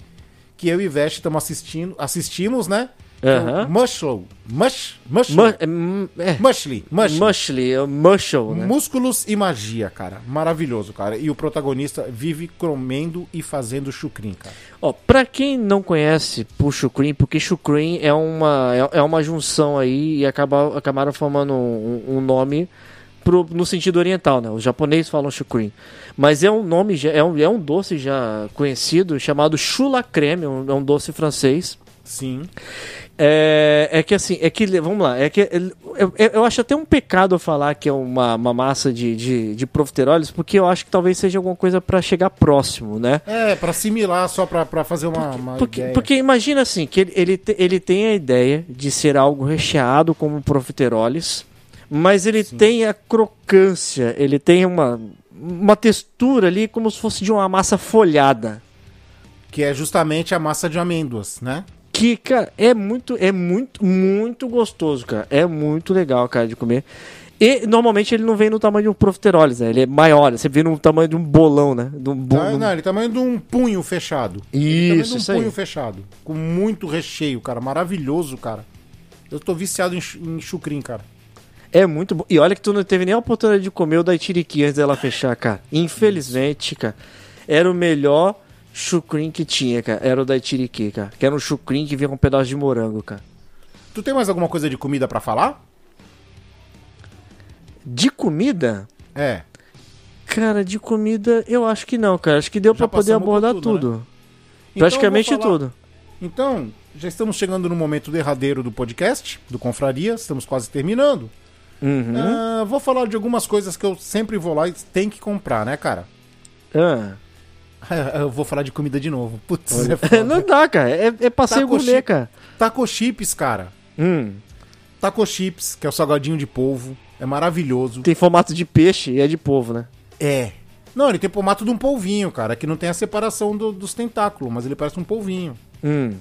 que eu e Veste estamos assistindo, assistimos, né? Aham. Mushroom, mush, mushroom, Mu- é, é. mushly, mushly. Mushly, é né? Músculos e magia, cara. Maravilhoso, cara. E o protagonista vive comendo e fazendo chucrim, cara. Ó, pra quem não conhece o Shukrin, porque Shukrin é uma, é, é uma junção aí e acaba, acabaram formando um, um nome pro, no sentido oriental, né? Os japoneses falam Shukrin. Mas é um nome, é um, é um doce já conhecido chamado chula creme, é é um doce francês. Sim. É, é que assim, é que, vamos lá, é que eu, eu- eu acho até um pecado eu falar que é uma, uma massa de, de, de profiteroles, porque eu acho que talvez seja alguma coisa pra chegar próximo, né? É, pra assimilar, só pra, pra fazer uma, uma Porque, ideia. porque imagina assim, que ele, ele, te- ele tem a ideia de ser algo recheado como profiteroles, mas ele tem a crocância, ele tem uma, uma textura ali como se fosse de uma massa folhada. Que é justamente a massa de amêndoas, né? Que, cara, é muito, é muito, muito gostoso, cara. É muito legal, cara, de comer. E normalmente ele não vem no tamanho de um profiteroles, né? Ele é maior, você vê no tamanho de um bolão, né? De um bo- um- não, ele é tamanho de um punho fechado. É tamanho de Isso, um isso aí. punho fechado. Com muito recheio, cara. Maravilhoso, cara. Eu tô viciado em, em chucrim, cara. É muito bom. E olha que tu não teve nem a oportunidade de comer o da Itiriqui antes dela fechar, cara. Infelizmente, cara. Era o melhor chucrim que tinha, cara. Era o da Itiriqui, cara. Que era um chucrim que vinha com um pedaço de morango, cara. Tu tem mais alguma coisa de comida pra falar? De comida? É. Cara, de comida eu acho que não, cara. Acho que deu pra poder abordar tudo, tudo. né? Então, Praticamente vou falar- tudo. Então, já estamos chegando no momento derradeiro do podcast, do Confraria. Estamos quase terminando. Uhum. Ah, vou falar de algumas coisas que eu sempre vou lá e tem que comprar, né, cara? Ah. Eu vou falar de comida de novo. Putz, é foda. não dá, cara. É, é passeio Taco gourmet, cara. Taco chips, cara. Hum. Taco chips, que é o salgadinho de polvo. É maravilhoso. Tem formato de peixe e é de polvo, né? É. Não, ele tem formato de um polvinho, cara, que não tem a separação do- dos tentáculos, mas ele parece um polvinho. Hum.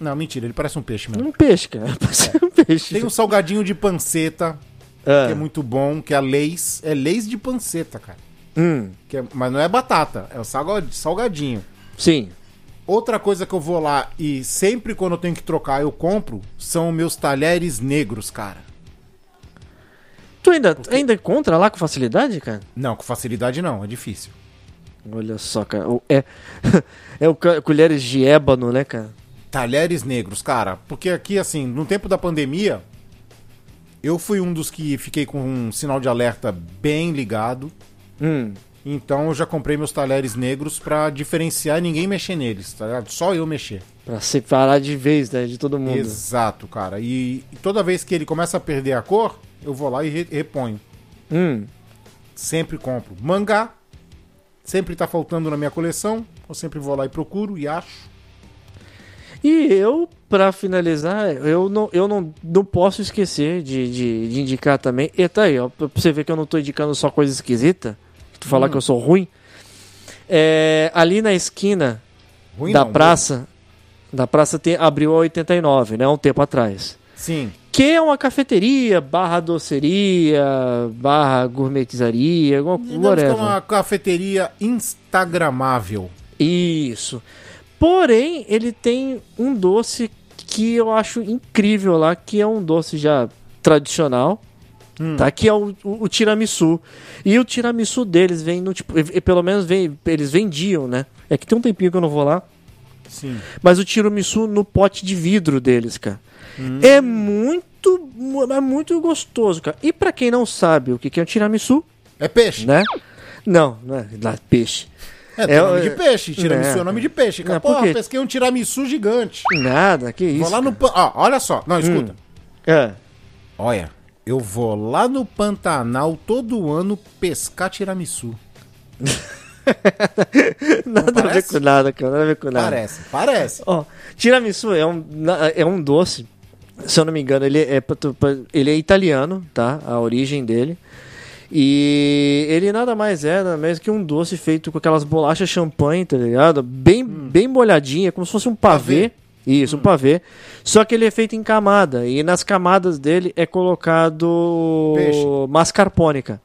Não, mentira, ele parece um peixe mesmo. Um peixe, cara. Parece um peixe. Tem um salgadinho de panceta, Ah. que é muito bom, que é a leis. É leis de panceta, cara. Hum. Que é- mas não é batata, é o salga- salgadinho. Sim. Outra coisa que eu vou lá e sempre quando eu tenho que trocar eu compro são meus talheres negros, cara. Tu ainda, tu ainda encontra lá com facilidade, cara? Não, com facilidade não, é difícil. Olha só, cara. É, é o colheres de ébano, né, cara? Talheres negros, cara. Porque aqui, assim, no tempo da pandemia, eu fui um dos que fiquei com um sinal de alerta bem ligado. Hum. Então eu já comprei meus talheres negros pra diferenciar e ninguém mexer neles, tá ligado? Só eu mexer. Pra separar de vez, né? De todo mundo. Exato, cara. E, toda vez que ele começa a perder a cor, eu vou lá e re- reponho. Hum. Sempre compro. Mangá, sempre tá faltando na minha coleção. Eu sempre vou lá e procuro e acho. E eu, pra finalizar, eu não, eu não, não posso esquecer de, de, de indicar também. E tá aí, ó, pra você ver que eu não tô indicando só coisa esquisita. Tu falar que eu sou ruim. É, ali na esquina Ruim da não, praça, da praça tem, abriu a 89, né? Um tempo atrás. Sim. Que é uma cafeteria, barra doceria, barra gourmetizaria, alguma que é uma cafeteria instagramável. Isso. Porém, ele tem um doce que eu acho incrível lá, que é um doce já tradicional, tá? Que é o, o, o tiramisu. E o tiramisu deles vem no tipo, e- pelo menos vem, eles vendiam, né? É que tem um tempinho que eu não vou lá, Sim. mas o tiramisu no pote de vidro deles, cara. É muito, mu- é muito gostoso, cara. E pra quem não sabe o que que é um tiramisu, É peixe. né? Não, não é lá, peixe. É, É, nome é- de peixe. Tiramisu é. é, nome de peixe. Cara. É, por Porra, pesquei um tiramisu gigante. Nada, que isso. Vou lá no... pan- Ó, olha só. Não, escuta. cara. É. Olha, eu vou lá no Pantanal todo ano pescar tiramisu. Nada a ver com nada, cara. Nada a ver com nada. Parece, parece. Ó, tiramisu é um, é um doce. Se eu não me engano, ele é, ele é italiano, tá? A origem dele. E ele nada mais é, nada mais que um doce feito com aquelas bolachas champanhe, tá ligado? Bem, bem molhadinha, como se fosse um pavê. Pavê. Isso, um pavê. Só que ele é feito em camada. E nas camadas dele é colocado Peixe. mascarpone, cara.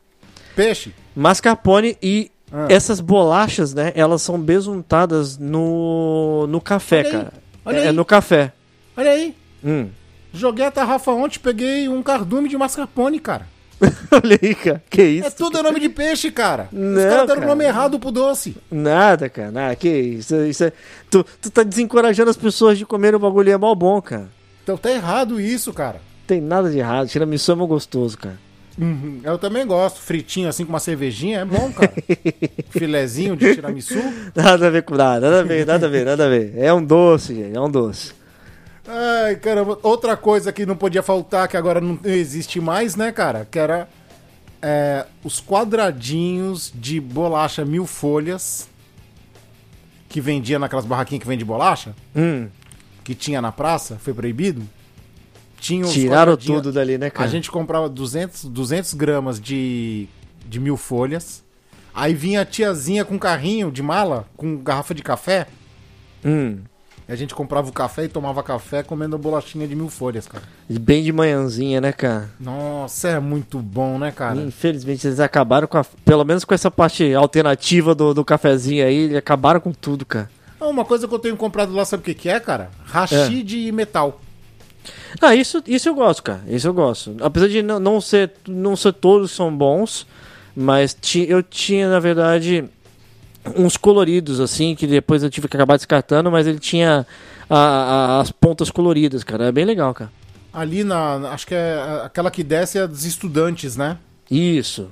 Peixe. Mascarpone e Ah. essas bolachas, né? Elas são besuntadas no, no café, Olha cara. olha é aí. no café. Olha aí. Hum. Joguei a tarrafa ontem, peguei um cardume de mascarpone, cara. Olha aí, cara. Que isso? É tudo nome de peixe, cara. Os Não, caras deram o nome errado pro doce. Nada, cara. Nada. Que isso? isso é... tu, tu tá desencorajando as pessoas de comer o bagulho. É mal bom, cara. Então tá errado isso, cara. Tem nada de errado. Tiramisu é mal gostoso, cara. Uhum. Eu também gosto. Fritinho assim com uma cervejinha é bom, cara. Filezinho de tiramisu. Nada a ver com nada. Nada a ver, nada a ver, nada a ver. É um doce, gente. É um doce. Ai, caramba. Outra coisa que não podia faltar, que agora não existe mais, né, cara? Que era é, os quadradinhos de bolacha mil folhas que vendia naquelas barraquinhas que vende bolacha, Hum. que tinha na praça, foi proibido. Tinha Tiraram tudo dali, né, cara? A gente comprava 200, 200 gramas de, de mil folhas. Aí vinha a tiazinha com carrinho de mala, com garrafa de café. Hum. E a gente comprava o café e tomava café comendo a bolachinha de mil folhas, cara. Bem de manhãzinha, né, cara? Nossa, é muito bom, né, cara? Infelizmente eles acabaram com a. Pelo menos com essa parte alternativa do, do cafezinho aí, eles acabaram com tudo, cara. Ah, Uma coisa que eu tenho comprado lá, sabe o que, que é, cara? Hashi de metal. Ah, isso, isso eu gosto, cara. Isso eu gosto. Apesar de não, não ser, não ser todos são bons, mas ti, eu tinha, na verdade, uns coloridos, assim, que depois eu tive que acabar descartando, mas ele tinha a- a- as pontas coloridas, cara. É bem legal, cara. Ali na. Acho que é aquela que desce é a dos estudantes, né? Isso.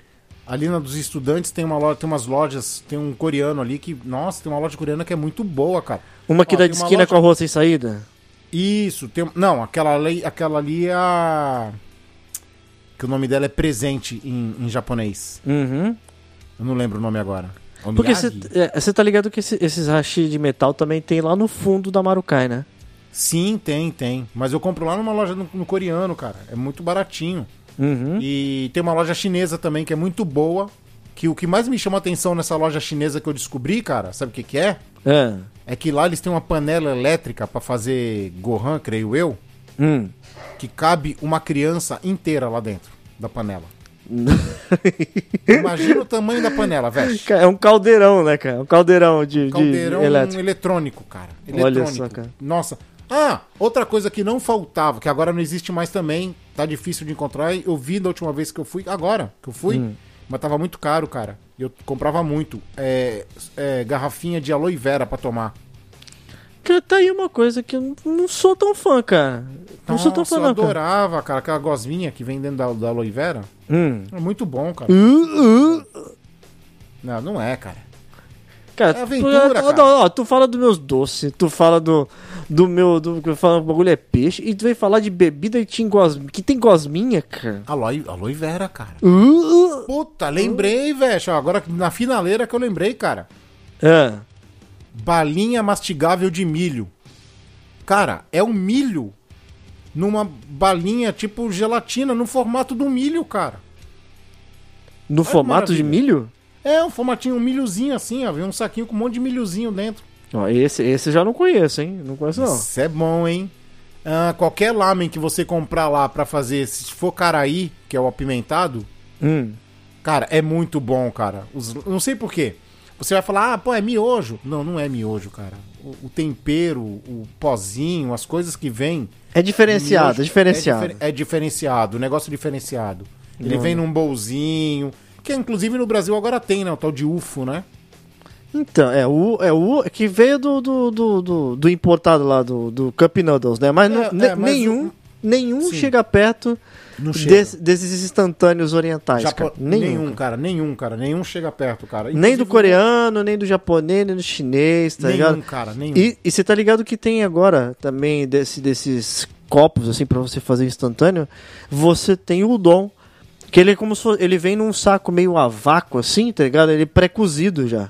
Ali na dos estudantes tem uma loja, tem umas lojas, tem um coreano ali que. Nossa, tem uma loja coreana que é muito boa, cara. Uma que Ó, dá de esquina loja- com a rua sem saída. Isso, tem. Não, aquela ali, aquela ali é a. Que o nome dela é presente em, em japonês. Uhum. Eu não lembro o nome agora. Porque você tá ligado que esse- esses hashi de metal também tem lá no fundo da Marukai, né? Sim, tem, tem. Mas eu compro lá numa loja no, no coreano, cara. É muito baratinho. Uhum. E tem uma loja chinesa também que é muito boa. Que o que mais me chama atenção nessa loja chinesa que eu descobri, cara, sabe o que, que é? É. É que lá eles têm uma panela elétrica pra fazer Gohan, creio eu, Hum. que cabe uma criança inteira lá dentro da panela. Imagina o tamanho da panela, velho. É um caldeirão, né, cara? Um caldeirão de, de Caldeirão elétrico. eletrônico, cara. Olha Eletrônico. só, cara. Nossa. Ah, outra coisa que não faltava, que agora não existe mais também, Tá difícil de encontrar. Eu vi da última vez que eu fui, agora que eu fui, Hum. mas tava muito caro, cara. E Eu comprava muito. É, é, garrafinha de aloe vera pra tomar. Cara, tá aí uma coisa que eu não- sou tão fã, cara. Não sou tão Nossa, fã, eu não, cara. adorava, cara. Aquela gosminha que vem dentro da, da aloe vera. Hum. É muito bom, cara. Uh, uh. Não, não é, cara. Cara, É aventura, tu, cara. Ó, tu fala dos meus doces, tu fala do, do meu. Do, que eu falo, o bagulho é peixe, e tu vem falar de bebida que tem, gos, que tem gosminha, cara. Aloe, aloe vera, cara. Uh, uh. Puta, lembrei, velho. Agora na finaleira que eu lembrei, cara. Ah, Balinha mastigável de milho. Cara, é um milho numa balinha tipo gelatina, no formato do milho, cara. no Olha formato de milho? É um formatinho, um milhozinho assim, ó. Vem um saquinho com um monte de milhozinho dentro. Ó, esse, esse eu já não conheço, hein? Não conheço, não. Isso é bom, hein? Ah, qualquer lamen que você comprar lá pra fazer, se for caraí, que é o apimentado, Hum. cara, é muito bom, cara. Os- não sei porquê. Você vai falar, ah, pô, é miojo. Não, não é miojo, cara. O, o tempero, o pozinho, as coisas que vêm. É diferenciado, miojo é diferenciado. É, difer- é diferenciado, o negócio diferenciado. Ele Não. vem num bolzinho, que inclusive no Brasil agora tem, né? O tal de UFO, né? Então, é o, é o que veio do, do, do, do, do importado lá, do, do Cup Noodles, né? Mas, É, não- é, mas nenhum, o- nenhum Sim. chega perto Desse- desses instantâneos orientais, Japo- cara. Nenhum. nenhum, cara. cara, nenhum, cara, nenhum chega perto, cara. Nem Inclusive, do coreano, nem do japonês, nem do chinês, tá nenhum, ligado? cara, nenhum. E, você tá ligado que tem agora também desse, desses copos, assim, pra você fazer instantâneo, você tem o udon. Que ele é como se fosse- ele vem num saco meio a vácuo, assim, tá ligado? Ele pré-cozido já.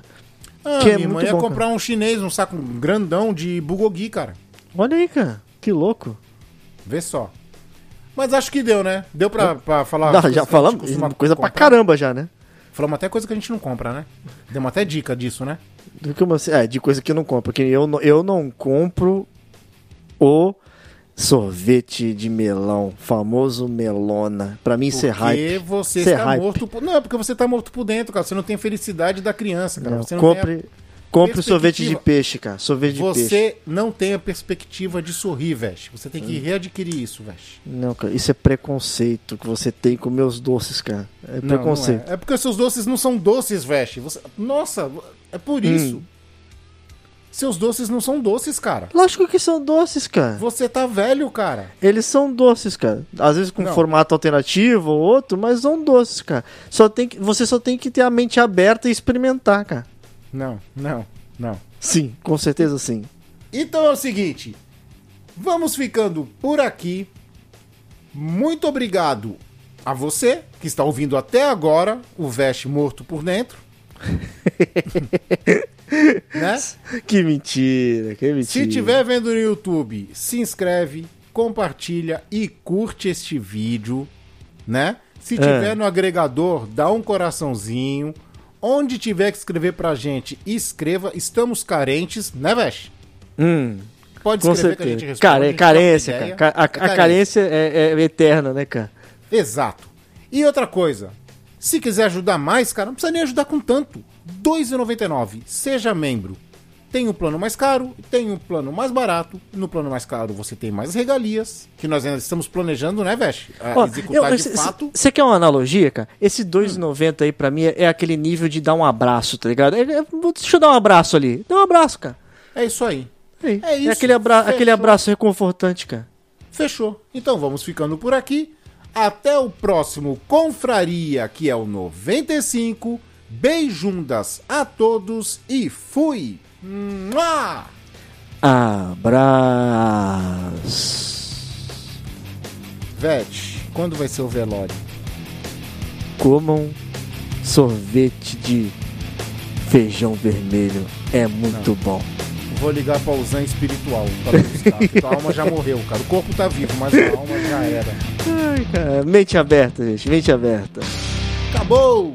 Ah, que é minha muito irmã ia bom, comprar um chinês, um saco grandão de bulgogi, cara. Olha aí, cara. Que louco. Vê só. Mas acho que deu, né? Deu pra, pra falar. Não, já falamos coisa pra comprar. caramba já, né? Falamos até coisa que a gente não compra, né? Demos até dica disso, né? É, de coisa que eu não compro. Porque eu, não- eu não compro o sorvete de melão, famoso melona. Pra mim, isso é Porque hype. você Isso é está hype. morto por... Não, é porque você tá morto por dentro, cara. Você não tem felicidade da criança, cara. Não, você não tem a- compre sorvete de peixe, cara. Sorvete de peixe. Você não tem a perspectiva de sorrir, Veste. Você tem Hum. que readquirir isso, Veste. Não, cara, isso é preconceito que você tem com meus doces, cara. É Não, preconceito. Não é. é porque seus doces não são doces, Veste. Você... Nossa, é por Hum. isso. Seus doces não são doces, cara. Lógico que são doces, cara. Você tá velho, cara. Eles são doces, cara. Às vezes com Não. formato alternativo ou outro, mas são doces, cara. Só tem que, você só tem que ter a mente aberta e experimentar, cara. Não, não, não. Sim, com certeza sim. Então é o seguinte, vamos ficando por aqui. Muito obrigado a você que está ouvindo até agora o Veste morto por dentro. né? Que mentira, que mentira. Se tiver vendo no YouTube, se inscreve, compartilha e curte este vídeo, né? Se tiver no agregador, dá um coraçãozinho. Onde tiver que escrever pra gente, escreva. Estamos carentes, né, Veste? Hum, Pode escrever que a gente responde. A gente troca carência, cara. Ca- A, a É carência é, é eterna, né, cara? Exato. E outra coisa, se quiser ajudar mais, cara, não precisa nem ajudar com tanto. R$ 2,99. Seja membro. Tem o plano mais caro, tem o plano mais barato. No plano mais caro você tem mais regalias, que nós ainda estamos planejando, né, Veste? A executar de fato. Você quer uma analogia, cara? Esse 2,90 aí pra mim é, é aquele nível de dar um abraço, tá ligado? É- é- deixa eu dar um abraço ali. Dá um abraço, cara. É isso aí. Aí. É isso, aquele, abra fechou. aquele abraço reconfortante, cara. Fechou. Então vamos ficando por aqui. Até o próximo Confraria, que é o 95. Beijundas a todos e fui! Mua! Abraço. Vete, quando vai ser o velório? Comam sorvete de feijão vermelho. É muito bom. Vou ligar pra Usan espiritual pra buscar. tua alma já morreu, cara. O corpo tá vivo, mas a alma já era. Ai, cara. Mente aberta, gente. Mente aberta. Acabou!